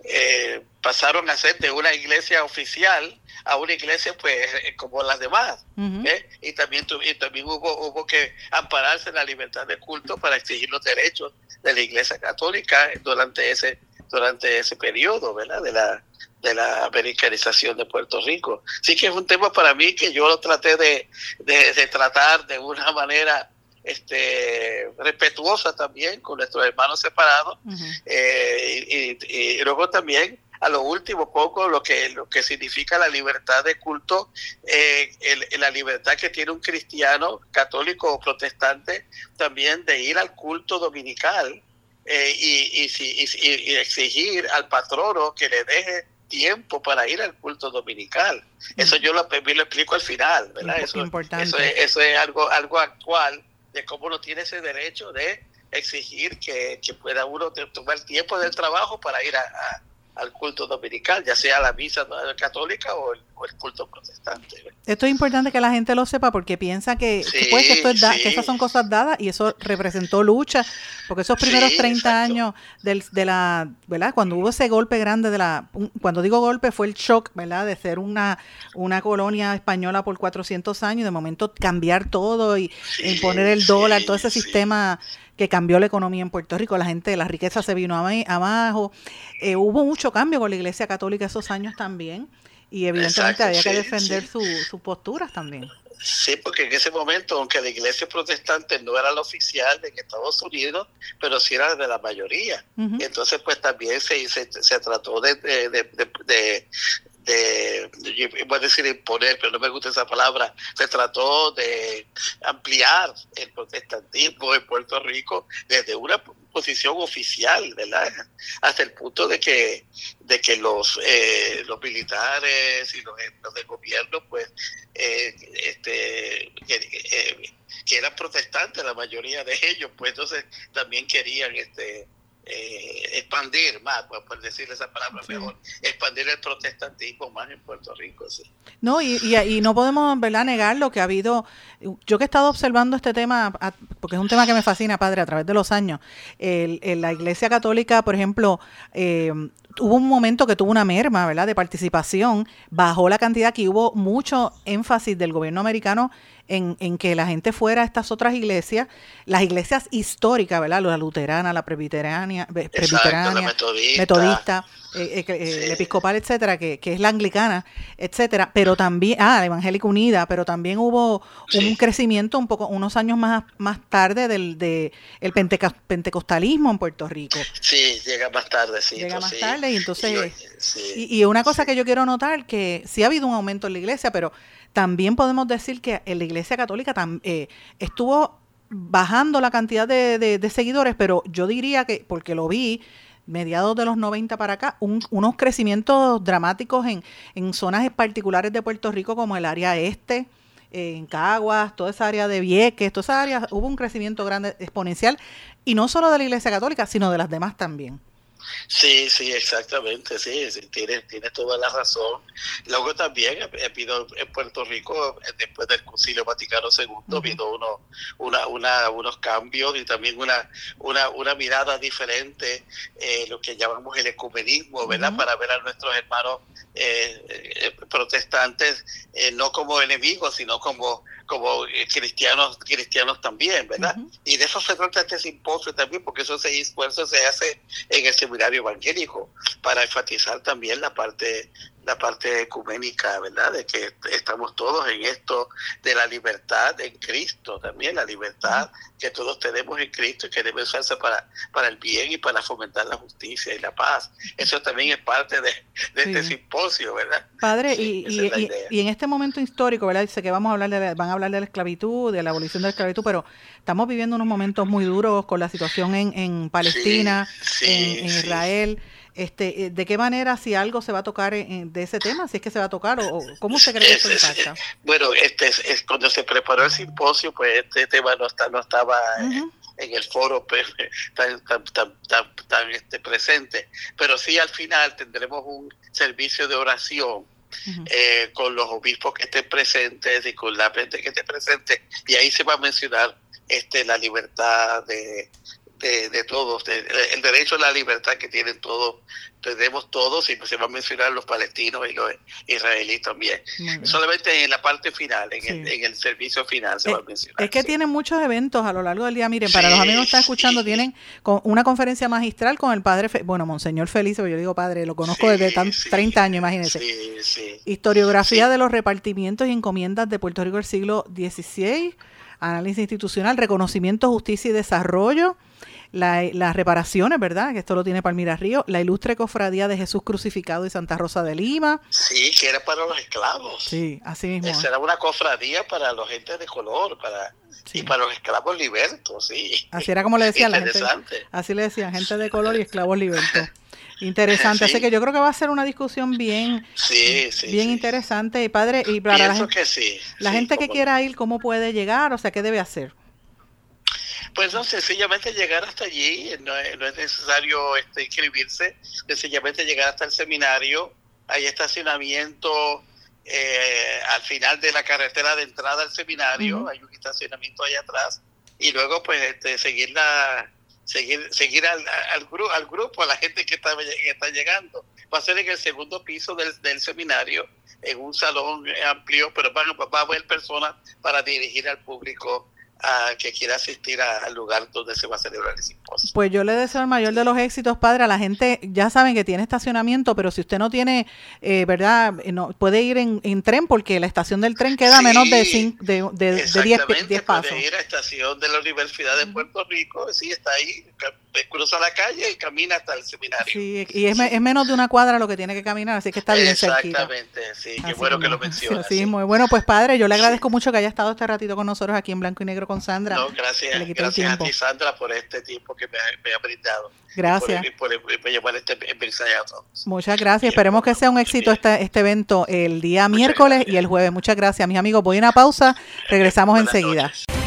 eh, pasaron a ser de una iglesia oficial a una iglesia pues eh, como las demás ¿eh? y también y también hubo hubo que ampararse en la libertad de culto para exigir los derechos de la iglesia católica durante ese durante ese periodo verdad de la de la americanización de Puerto Rico. Sí que es un tema para mí que yo lo traté de, de, tratar de una manera este respetuosa también con nuestros hermanos separados eh, y, luego también a lo último poco lo que lo que significa la libertad de culto, eh, la libertad que tiene un cristiano católico o protestante también de ir al culto dominical eh, y, y, exigir al patrono que le deje tiempo para ir al culto dominical. Eso yo lo, lo explico al final, ¿verdad? Eso, eso, es, eso es algo, algo actual de cómo uno tiene ese derecho de exigir que, pueda uno tomar tiempo del trabajo para ir a al culto dominical, ya sea la misa católica o el, culto protestante. Esto es importante que la gente lo sepa porque piensa que, pues, esto es que esas son cosas dadas y eso representó lucha, porque esos primeros 30 años del, de la, ¿verdad? Cuando hubo ese golpe grande de la, cuando digo golpe fue el shock, ¿verdad? De ser una, una colonia española por 400 años y de momento cambiar todo y imponer el dólar, todo ese sistema que cambió la economía en Puerto Rico, la gente, la riqueza se vino abajo, eh, hubo mucho cambio con la Iglesia Católica esos años también y evidentemente había que defender sus posturas también. Sí, porque en ese momento, aunque la iglesia protestante no era la oficial de Estados Unidos, pero sí era de la mayoría. Entonces, pues también se, se, se trató de, de, de, voy a decir imponer, pero no me gusta esa palabra, se trató de ampliar el protestantismo en Puerto Rico desde una posición oficial, ¿verdad? Hasta el punto de que, de que los, eh, los militares y los, los del gobierno, pues, eh, este, que, que, eran protestantes, la mayoría de ellos, pues entonces también querían este eh, expandir más, pues, por decirle esa palabra mejor, expandir el protestantismo más en Puerto Rico. Sí. No, y, y, no podemos ¿verdad? negar lo que ha habido. Yo que he estado observando este tema, porque es un tema que me fascina, padre, a través de los años. El, la Iglesia Católica, por ejemplo, eh, hubo un momento que tuvo una merma, ¿verdad?, de participación, bajó la cantidad que hubo mucho énfasis del gobierno americano en, en, que la gente fuera a estas otras iglesias, las iglesias históricas, ¿verdad? La luterana, la presbiteriana, metodista, eh, eh, eh, episcopal, etcétera, que, que, es la anglicana, etcétera, pero también, ah, la evangélica unida, pero también hubo un crecimiento un poco, unos años más, más tarde del de el pentecostalismo en Puerto Rico. Sí, llega más tarde, sí. Llega más tarde y entonces, y, y, una cosa que yo quiero notar, que sí ha habido un aumento en la iglesia, pero también podemos decir que en la Iglesia Católica eh, estuvo bajando la cantidad de, seguidores, pero yo diría que, porque lo vi, mediados de los 90 para acá, unos crecimientos dramáticos en, en zonas particulares de Puerto Rico como el área este, en Caguas, toda esa área de Vieques, toda esa área, hubo un crecimiento grande, exponencial, y no solo de la Iglesia Católica, sino de las demás también. Sí, sí, exactamente, sí, tienes, tiene toda la razón. Luego también he habido en Puerto Rico, eh, después del Concilio Vaticano II, ha habido uno, una, una, unos cambios y también una, una, una mirada diferente, eh, lo que llamamos el ecumenismo, ¿verdad? Para ver a nuestros hermanos eh, eh protestantes no como enemigos, sino como como eh, cristianos cristianos también, ¿verdad? Y de eso se trata este simposio también, porque eso se esfuerzo se hace en el seminario evangélico para enfatizar también la parte la parte ecuménica, ¿verdad? De que estamos todos en esto de la libertad en Cristo, también la libertad que todos tenemos en Cristo y que debe usarse para, para el bien y para fomentar la justicia y la paz. Eso también es parte de, este simposio, ¿verdad? Padre, y, y, en este momento histórico, ¿verdad? Dice que vamos a hablar de van a hablar de la esclavitud, de la abolición de la esclavitud, pero estamos viviendo unos momentos muy duros con la situación en, en Palestina, en, en Israel. Este, eh, ¿De qué manera, si algo se va a tocar de ese tema, si es que se va a tocar, o, cómo se cree que eso impacta? Bueno, este, es, cuando se preparó el simposio, pues este tema no, está, no estaba en, el foro pues, tan, tan, tan, este, presente, pero sí al final tendremos un servicio de oración eh, con los obispos que estén presentes y con la gente que esté presente, y ahí se va a mencionar este, la libertad de, de, todos, el derecho a la libertad que tienen todos, tenemos todos, y se va a mencionar los palestinos y los israelíes también. Solamente en la parte final, en, el, servicio final se va a mencionar. Es que tienen muchos eventos a lo largo del día. Miren, para los amigos que están escuchando, tienen una conferencia magistral con el padre, bueno, Monseñor Felice, yo digo padre, lo conozco desde tan, 30 años, imagínense. Historiografía de los repartimientos y encomiendas de Puerto Rico del siglo XVI, análisis institucional, reconocimiento, justicia y desarrollo la, las reparaciones, ¿verdad? Que esto lo tiene Palmira Río, la ilustre cofradía de Jesús crucificado y Santa Rosa de Lima. Sí, que era para los esclavos. Sí, así mismo. Esa era una cofradía para los gente de color, para y para los esclavos libertos, sí. Así era como le decían la gente. Así le decían, gente de color y esclavos libertos. Interesante, así que yo creo que va a ser una discusión bien, sí, sí, bien interesante. Y padre y para la gente, que la gente que quiera ir, cómo puede llegar, o sea, qué debe hacer. Pues no, sencillamente llegar hasta allí, no es, necesario este, inscribirse, sencillamente llegar hasta el seminario, hay estacionamiento eh, al final de la carretera de entrada al seminario, hay un estacionamiento allá atrás, y luego pues este, seguir la seguir seguir al, al, al grupo, a la gente que está, está llegando. Va a ser en el segundo piso del, del seminario, en un salón amplio, pero van, va a haber personas para dirigir al público que quiera asistir al lugar donde se va a celebrar el simposio. Pues yo le deseo el mayor de los éxitos, padre. A la gente ya saben que tiene estacionamiento, pero si usted no tiene, eh, ¿verdad? No, puede ir en, tren porque la estación del tren queda a menos de 10 de, de, de pasos. Puede ir a la estación de la Universidad de Puerto Rico, sí, está ahí, cruza la calle y camina hasta el seminario. Sí, y es, es, menos de una cuadra lo que tiene que caminar, así que está bien cerquita. Exactamente, sí, qué bueno que lo mencionas. Sí, muy bueno. Pues padre, yo le agradezco mucho que haya estado este ratito con nosotros aquí en Blanco y Negro con Sandra. No, gracias, gracias a ti, Sandra, por este tiempo que me ha, brindado. Gracias. por, llevar este mensaje a todos. Muchas gracias. Esperemos que sea un éxito este, este evento el día miércoles y el jueves. Muchas gracias, mis amigos. Voy a una pausa. Regresamos enseguida.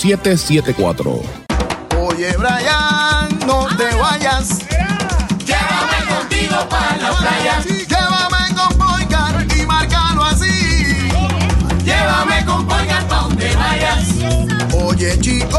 5774. Oye, Brian, no te vayas. Llévame contigo para la playa. Llévame con Poicar y márcalo así. Llévame con Poicar pa' donde vayas. Oye, chico,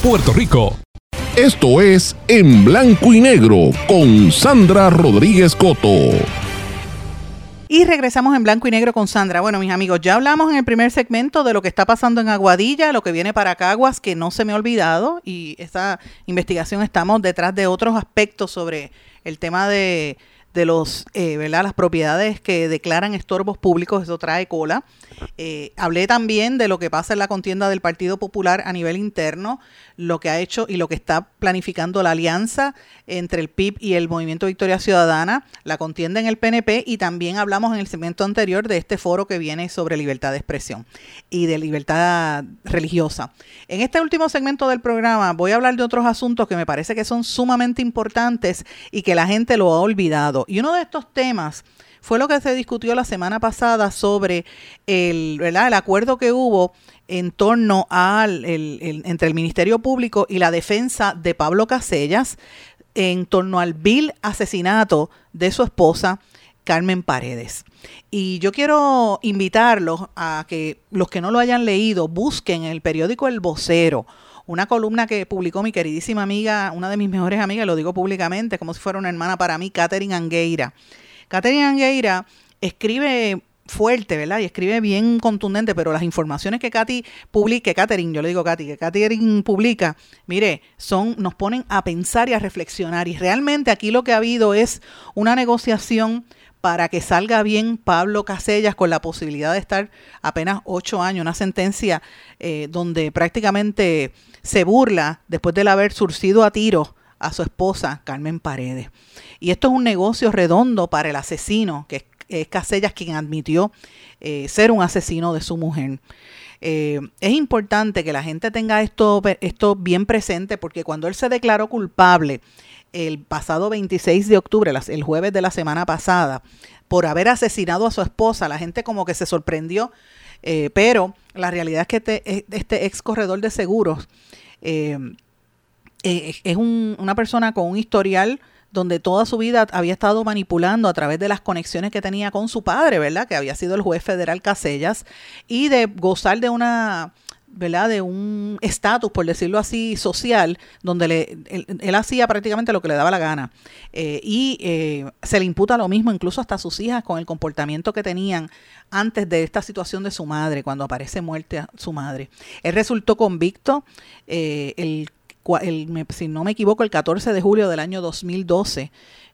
Puerto Rico. Esto es En Blanco y Negro con Sandra Rodríguez Coto. Y regresamos en blanco y negro con Sandra. Bueno, mis amigos, ya hablamos en el primer segmento de lo que está pasando en Aguadilla, lo que viene para Caguas, que no se me ha olvidado. Y esta investigación estamos detrás de otros aspectos sobre el tema de, de los, eh, ¿verdad? las propiedades que declaran estorbos públicos, eso trae cola. Eh, hablé también de lo que pasa en la contienda del Partido Popular a nivel interno, lo que ha hecho y lo que está planificando la alianza entre el PIB y el Movimiento Victoria Ciudadana, la contienda en el PNP y también hablamos en el segmento anterior de este foro que viene sobre libertad de expresión y de libertad religiosa. En este último segmento del programa voy a hablar de otros asuntos que me parece que son sumamente importantes y que la gente lo ha olvidado. Y uno de estos temas fue lo que se discutió la semana pasada sobre el, el acuerdo que hubo en torno al entre el Ministerio Público y la defensa de Pablo Casellas en torno al vil asesinato de su esposa Carmen Paredes. Y yo quiero invitarlos a que los que no lo hayan leído busquen en el periódico El Vocero una columna que publicó mi queridísima amiga, una de mis mejores amigas, lo digo públicamente, como si fuera una hermana para mí, Catherine Angueira. Catherine Angueira escribe fuerte, ¿verdad? Y escribe bien contundente, pero las informaciones que Katy publica, Catherine, yo le digo Katy, que Catherine publica, mire, son, nos ponen a pensar y a reflexionar. Y realmente aquí lo que ha habido es una negociación para que salga bien Pablo Casellas con la posibilidad de estar apenas ocho años, una sentencia eh, donde prácticamente se burla después de haber surcido a tiro a su esposa Carmen Paredes. Y esto es un negocio redondo para el asesino, que es, Casellas quien admitió eh, ser un asesino de su mujer. Eh, es importante que la gente tenga esto, esto bien presente porque cuando él se declaró culpable el pasado 26 de octubre, el jueves de la semana pasada, por haber asesinado a su esposa, la gente como que se sorprendió, eh, pero la realidad es que este, este ex corredor de seguros es una persona con un historial donde toda su vida había estado manipulando a través de las conexiones que tenía con su padre, ¿verdad? Que había sido el juez federal Casellas, y de gozar de una ¿verdad? De un estatus, por decirlo así, social, donde le, él, hacía prácticamente lo que le daba la gana. Eh, y eh, se le imputa lo mismo incluso hasta a sus hijas con el comportamiento que tenían antes de esta situación de su madre, cuando aparece muerte a su madre. Él resultó convicto eh, el, el, si no me equivoco, el 14 de julio del año 2012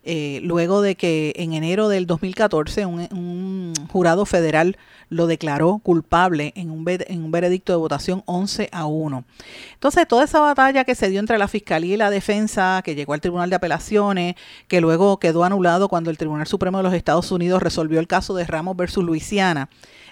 eh, luego de que en enero del 2014 un, jurado federal lo declaró culpable en un, en un veredicto de votación 11 a 1. Entonces, toda esa batalla que se dio entre la Fiscalía y la defensa, que llegó al Tribunal de Apelaciones, que luego quedó anulado cuando el Tribunal Supremo de los Estados Unidos resolvió el caso de Ramos versus Luisiana,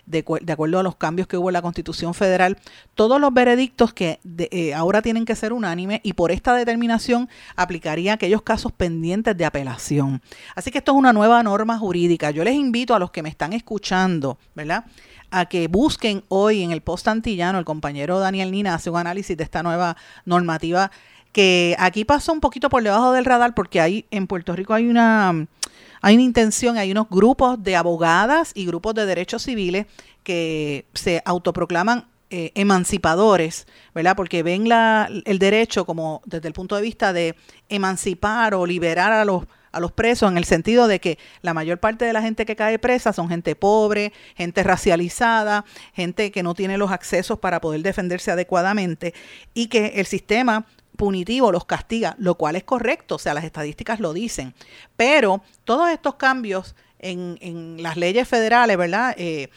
de, acuerdo a los cambios que hubo en la Constitución Federal, todos los veredictos que eh, ahora tienen que ser unánimes y por esta determinación aplicaría aquellos casos pendientes de apelación. Así que esto es una nueva norma jurídica. Yo les invito a los que me están escuchando, ¿verdad? a que busquen hoy en el post antillano, el compañero Daniel Nina hace un análisis de esta nueva normativa que aquí pasa un poquito por debajo del radar porque hay en Puerto Rico hay una hay una intención, hay unos grupos de abogadas y grupos de derechos civiles que se autoproclaman eh, emancipadores, ¿verdad? Porque ven el derecho como desde el punto de vista de emancipar o liberar a los presos en el sentido de que la mayor parte de la gente que cae presa son gente pobre, gente racializada, gente que no tiene los accesos para poder defenderse adecuadamente y que el sistema punitivo los castiga, lo cual es correcto, o sea, las estadísticas lo dicen. Pero todos estos cambios en, en las leyes federales, ¿verdad? Eh,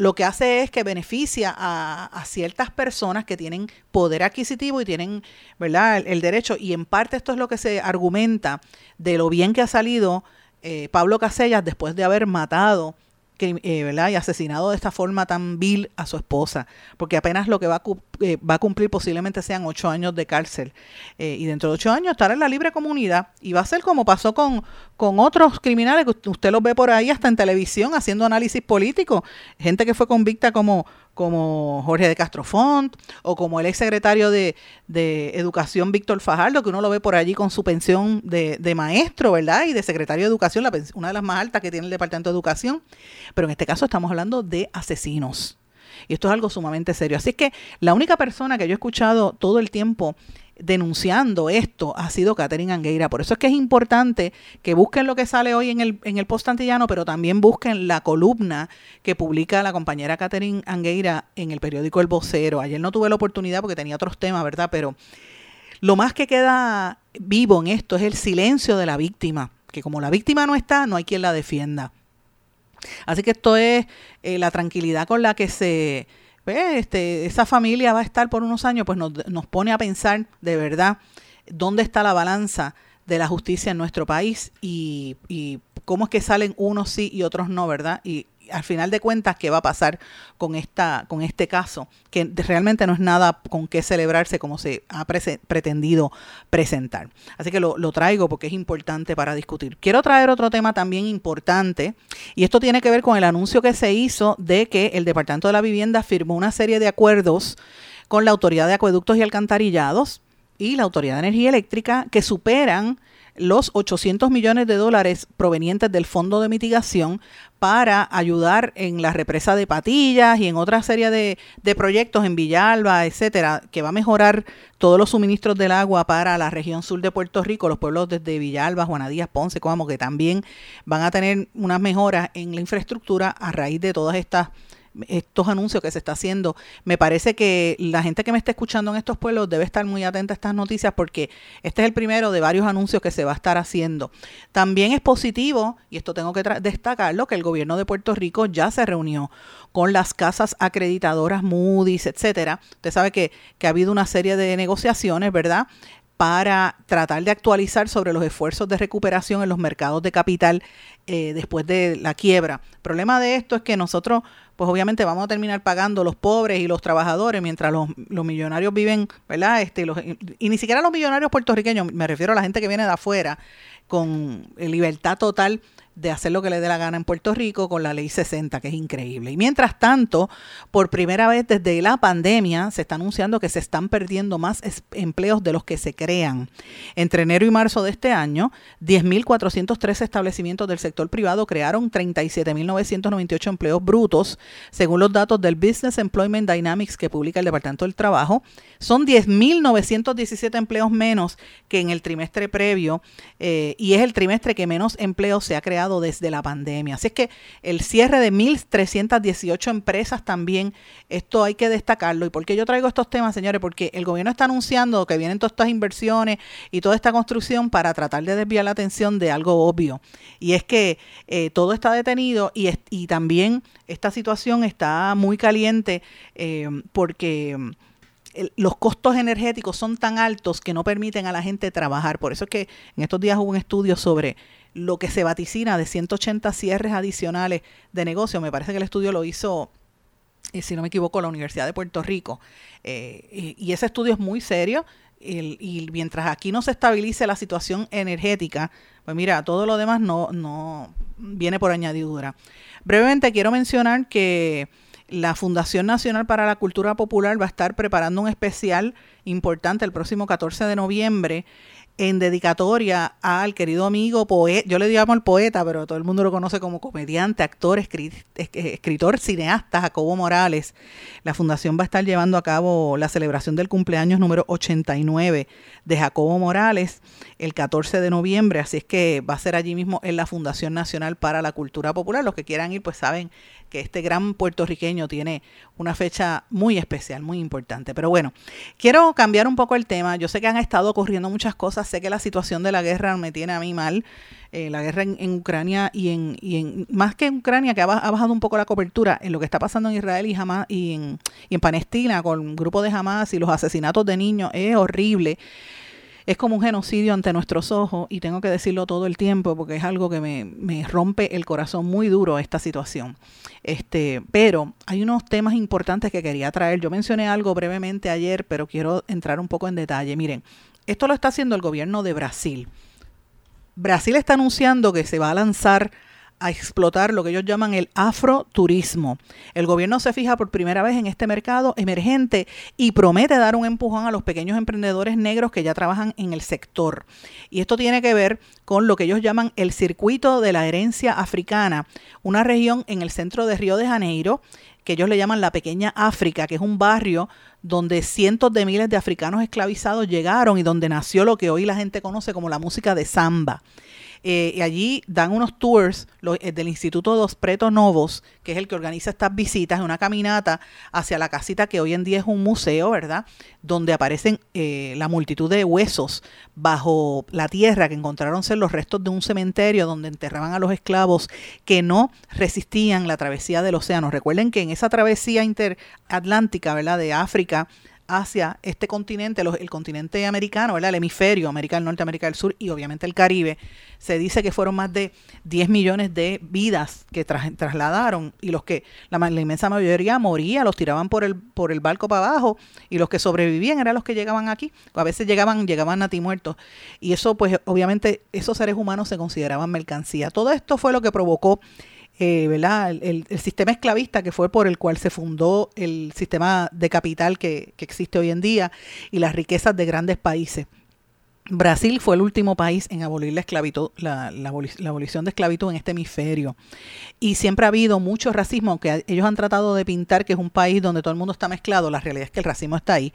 lo que hace es que beneficia a, ciertas personas que tienen poder adquisitivo y tienen, ¿verdad?, el, derecho. Y en parte esto es lo que se argumenta de lo bien que ha salido eh, Pablo Casellas después de haber matado eh, ¿verdad? y asesinado de esta forma tan vil a su esposa, porque apenas lo que va a, eh, va a cumplir posiblemente sean ocho años de cárcel. Eh, y dentro de ocho años estará en la libre comunidad y va a ser como pasó con, con otros criminales que usted los ve por ahí hasta en televisión haciendo análisis político, gente que fue convicta como como Jorge de Castrofont o como el ex secretario de, Educación Víctor Fajardo, que uno lo ve por allí con su pensión de, maestro, ¿verdad? Y de secretario de Educación, una de las más altas que tiene el Departamento de Educación. Pero en este caso estamos hablando de asesinos. Y esto es algo sumamente serio. Así que la única persona que yo he escuchado todo el tiempo denunciando esto ha sido Catherine Angueira. Por eso es que es importante que busquen lo que sale hoy en el, en el post antillano, pero también busquen la columna que publica la compañera Catherine Angueira en el periódico El Vocero. Ayer no tuve la oportunidad porque tenía otros temas, ¿verdad? Pero lo más que queda vivo en esto es el silencio de la víctima, que como la víctima no está, no hay quien la defienda. Así que esto es eh, la tranquilidad con la que se pues, este, esa familia va a estar por unos años, pues nos, nos pone a pensar de verdad dónde está la balanza de la justicia en nuestro país y, y cómo es que salen unos sí y otros no, ¿verdad? Y al final de cuentas, ¿qué va a pasar con, esta, con este caso? Que realmente no es nada con qué celebrarse como se ha pretendido presentar. Así que lo, lo traigo porque es importante para discutir. Quiero traer otro tema también importante y esto tiene que ver con el anuncio que se hizo de que el Departamento de la Vivienda firmó una serie de acuerdos con la Autoridad de Acueductos y Alcantarillados y la Autoridad de Energía Eléctrica que superan los 800 millones de dólares provenientes del Fondo de Mitigación para ayudar en la represa de Patillas y en otra serie de, proyectos en Villalba, etcétera, que va a mejorar todos los suministros del agua para la región sur de Puerto Rico, los pueblos desde Villalba, Juanadías, Ponce, como que también van a tener unas mejoras en la infraestructura a raíz de todas estas estos anuncios que se está haciendo. Me parece que la gente que me está escuchando en estos pueblos debe estar muy atenta a estas noticias porque este es el primero de varios anuncios que se va a estar haciendo. También es positivo, y esto tengo que destacarlo, que el gobierno de Puerto Rico ya se reunió con las casas acreditadoras Moody's, etcétera. Usted sabe que, que ha habido una serie de negociaciones, ¿verdad? Para tratar de actualizar sobre los esfuerzos de recuperación en los mercados de capital eh, después de la quiebra. El problema de esto es que nosotros, pues obviamente vamos a terminar pagando los pobres y los trabajadores mientras los, millonarios viven, ¿verdad? Este, los, y ni siquiera los millonarios puertorriqueños, me refiero a la gente que viene de afuera, con libertad total de hacer lo que le dé la gana en Puerto Rico con la ley 60, que es increíble. Y mientras tanto, por primera vez desde la pandemia, se está anunciando que se están perdiendo más empleos de los que se crean. Entre enero y marzo de este año, 10.413 establecimientos del sector privado crearon 37.998 empleos brutos, según los datos del Business Employment Dynamics que publica el Departamento del Trabajo. Son 10.917 empleos menos que en el trimestre previo eh, y es el trimestre que menos empleos se ha creado desde la pandemia. Así es que el cierre de 1.318 empresas también, esto hay que destacarlo. ¿Y por qué yo traigo estos temas, señores? Porque el gobierno está anunciando que vienen todas estas inversiones y toda esta construcción para tratar de desviar la atención de algo obvio. Y es que eh, todo está detenido y, y también esta situación está muy caliente eh, porque los costos energéticos son tan altos que no permiten a la gente trabajar. Por eso es que en estos días hubo un estudio sobre lo que se vaticina de 180 cierres adicionales de negocio. Me parece que el estudio lo hizo, eh, si no me equivoco, la Universidad de Puerto Rico. Eh, y, ese estudio es muy serio. y mientras aquí no se estabilice la situación energética, pues mira, todo lo demás no, no viene por añadidura. Brevemente quiero mencionar que la Fundación Nacional para la Cultura Popular va a estar preparando un especial importante el próximo 14 de noviembre en dedicatoria al querido amigo poeta, yo le llamo el poeta, pero todo el mundo lo conoce como comediante, actor, escritor, cineasta, Jacobo Morales. La fundación va a estar llevando a cabo la celebración del cumpleaños número 89 de Jacobo Morales el 14 de noviembre, así es que va a ser allí mismo en la Fundación Nacional para la Cultura Popular. Los que quieran ir, pues saben que este gran puertorriqueño tiene una fecha muy especial, muy importante. Pero bueno, quiero cambiar un poco el tema. Yo sé que han estado ocurriendo muchas cosas, sé que la situación de la guerra me tiene a mí mal. Eh, la guerra en, Ucrania y en, y en, más que en Ucrania, que ha, bajado un poco la cobertura, en lo que está pasando en Israel y, Hamas, y, en, y en Palestina con un grupo de Hamas y los asesinatos de niños, es horrible es como un genocidio ante nuestros ojos y tengo que decirlo todo el tiempo porque es algo que me, me rompe el corazón muy duro esta situación. Este, pero hay unos temas importantes que quería traer. Yo mencioné algo brevemente ayer, pero quiero entrar un poco en detalle. Miren, esto lo está haciendo el gobierno de Brasil. Brasil está anunciando que se va a lanzar a explotar lo que ellos llaman el afroturismo. El gobierno se fija por primera vez en este mercado emergente y promete dar un empujón a los pequeños emprendedores negros que ya trabajan en el sector. Y esto tiene que ver con lo que ellos llaman el circuito de la herencia africana, una región en el centro de Río de Janeiro que ellos le llaman la pequeña África, que es un barrio donde cientos de miles de africanos esclavizados llegaron y donde nació lo que hoy la gente conoce como la música de samba. Eh, y allí dan unos tours eh, del Instituto Dos Pretos Novos, que es el que organiza estas visitas, una caminata hacia la casita que hoy en día es un museo, ¿verdad? Donde aparecen eh, la multitud de huesos bajo la tierra que encontraron ser los restos de un cementerio donde enterraban a los esclavos que no resistían la travesía del océano. Recuerden que en esa travesía interatlántica, ¿verdad? De África hacia este continente, el continente americano, el hemisferio, América del Norte, América del Sur y obviamente el Caribe, se dice que fueron más de 10 millones de vidas que trasladaron y los que la, inmensa mayoría moría, los tiraban por el, por el barco para abajo y los que sobrevivían eran los que llegaban aquí, a veces llegaban, llegaban muertos. Y eso pues obviamente esos seres humanos se consideraban mercancía. Todo esto fue lo que provocó ¿verdad? El, sistema esclavista que fue por el cual se fundó el sistema de capital que, existe hoy en día y las riquezas de grandes países. Brasil fue el último país en abolir la esclavitud, la, abolición de esclavitud en este hemisferio. Y siempre ha habido mucho racismo, que ellos han tratado de pintar que es un país donde todo el mundo está mezclado. La realidad es que el racismo está ahí.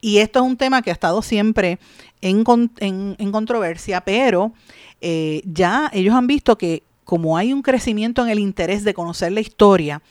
Y esto es un tema que ha estado siempre en, en, controversia, pero eh, ya ellos han visto que como hay un crecimiento en el interés de conocer la historia,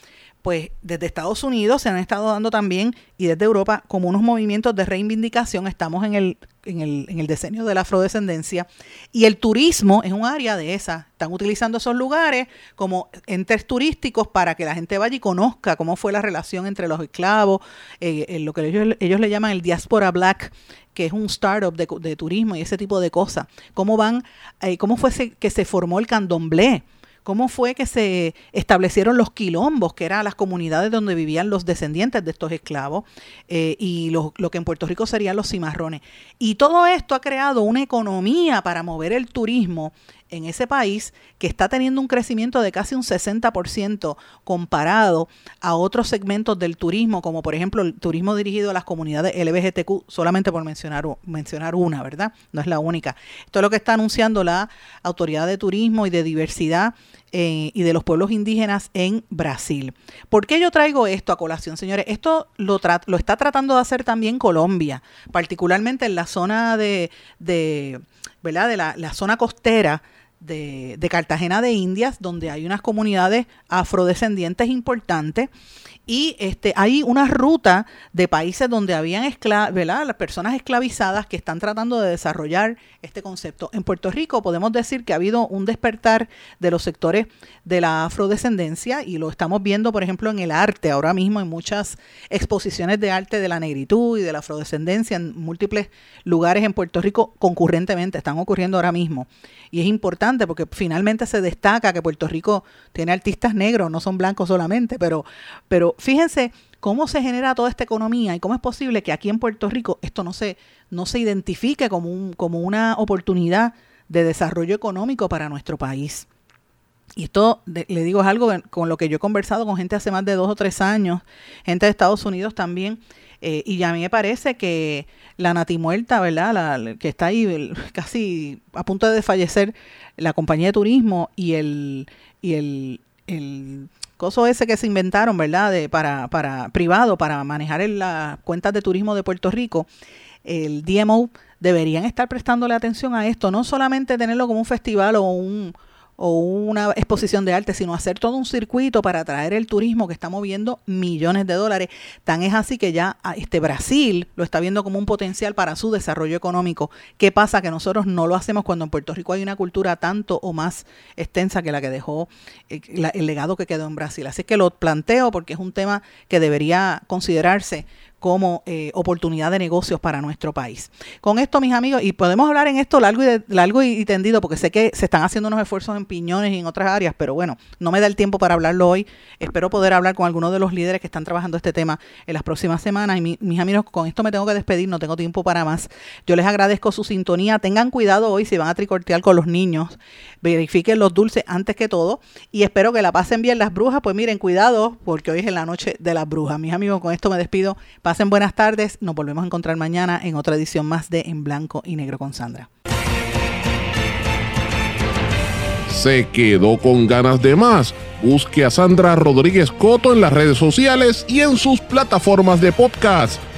pues desde Estados Unidos se han estado dando también y desde Europa como unos movimientos de reivindicación. Estamos en el, en el, en el diseño de la afrodescendencia y el turismo es un área de esa. Están utilizando esos lugares como entes turísticos para que la gente vaya y conozca cómo fue la relación entre los esclavos, eh, lo que ellos, ellos le llaman el diáspora black, que es un startup de, de turismo y ese tipo de cosas. ¿Cómo van, eh, cómo fue que se formó el candomblé? Cómo fue que se establecieron los quilombos, que eran las comunidades donde vivían los descendientes de estos esclavos, eh, y lo, que en Puerto Rico serían los cimarrones. Y todo esto ha creado una economía para mover el turismo en ese país que está teniendo un crecimiento de casi un 60% comparado a otros segmentos del turismo, como por ejemplo el turismo dirigido a las comunidades LGBTQ, solamente por mencionar, mencionar una, ¿verdad? No es la única. Esto es lo que está anunciando la Autoridad de Turismo y de Diversidad eh, y de los pueblos indígenas en Brasil. ¿Por qué yo traigo esto a colación, señores? Esto lo, lo está tratando de hacer también Colombia, particularmente en la zona de, de ¿verdad? De la, la zona costera de, de, Cartagena de Indias, donde hay unas comunidades afrodescendientes importantes y este, hay una ruta de países donde habían ¿verdad? las personas esclavizadas que están tratando de desarrollar este concepto. En Puerto Rico podemos decir que ha habido un despertar de los sectores de la afrodescendencia y lo estamos viendo, por ejemplo, en el arte ahora mismo, en muchas exposiciones de arte de la negritud y de la afrodescendencia en múltiples lugares en Puerto Rico concurrentemente, están ocurriendo ahora mismo. Y es importante porque finalmente se destaca que Puerto Rico tiene artistas negros, no son blancos solamente, pero, pero fíjense cómo se genera toda esta economía y cómo es posible que aquí en Puerto Rico esto no se, no se identifique como, un, como una oportunidad de desarrollo económico para nuestro país. Y esto, le digo, es algo con lo que yo he conversado con gente hace más de dos o tres años, gente de Estados Unidos también, eh, y a mí me parece que la natimuerta, ¿verdad? La, que está ahí casi a punto de desfallecer, la compañía de turismo y el, y el, el coso ese que se inventaron, ¿verdad? De, para, para privado, para manejar las cuentas de turismo de Puerto Rico, el DMO deberían estar prestándole atención a esto, no solamente tenerlo como un festival o un, o una exposición de arte, sino hacer todo un circuito para atraer el turismo que está moviendo millones de dólares. Tan es así que ya ah, este Brasil lo está viendo como un potencial para su desarrollo económico. ¿Qué pasa? Que nosotros no lo hacemos cuando en Puerto Rico hay una cultura tanto o más extensa que la que dejó eh, el legado que quedó en Brasil. Así que lo planteo porque es un tema que debería considerarse como eh, oportunidad de negocios para nuestro país. Con esto, mis amigos, y podemos hablar en esto largo y, largo y, tendido, porque sé que se están haciendo unos esfuerzos en Piñones y en otras áreas, pero bueno, no me da el tiempo para hablarlo hoy. Espero poder hablar con algunos de los líderes que están trabajando este tema en las próximas semanas. Y mis amigos, con esto me tengo que despedir, no tengo tiempo para más. Yo les agradezco su sintonía. Tengan cuidado hoy si van a tricortear con los niños. Verifiquen los dulces antes que todo. Y espero que la pasen bien las brujas. Pues miren, cuidado, porque hoy es en la noche de las brujas. Mis amigos, con esto me despido. Pasen buenas tardes. Nos volvemos a encontrar mañana en otra edición más de En Blanco y Negro con Sandra. ¿Se quedó con ganas de más? Busque a Sandra Rodríguez Coto en las redes sociales y en sus plataformas de podcast,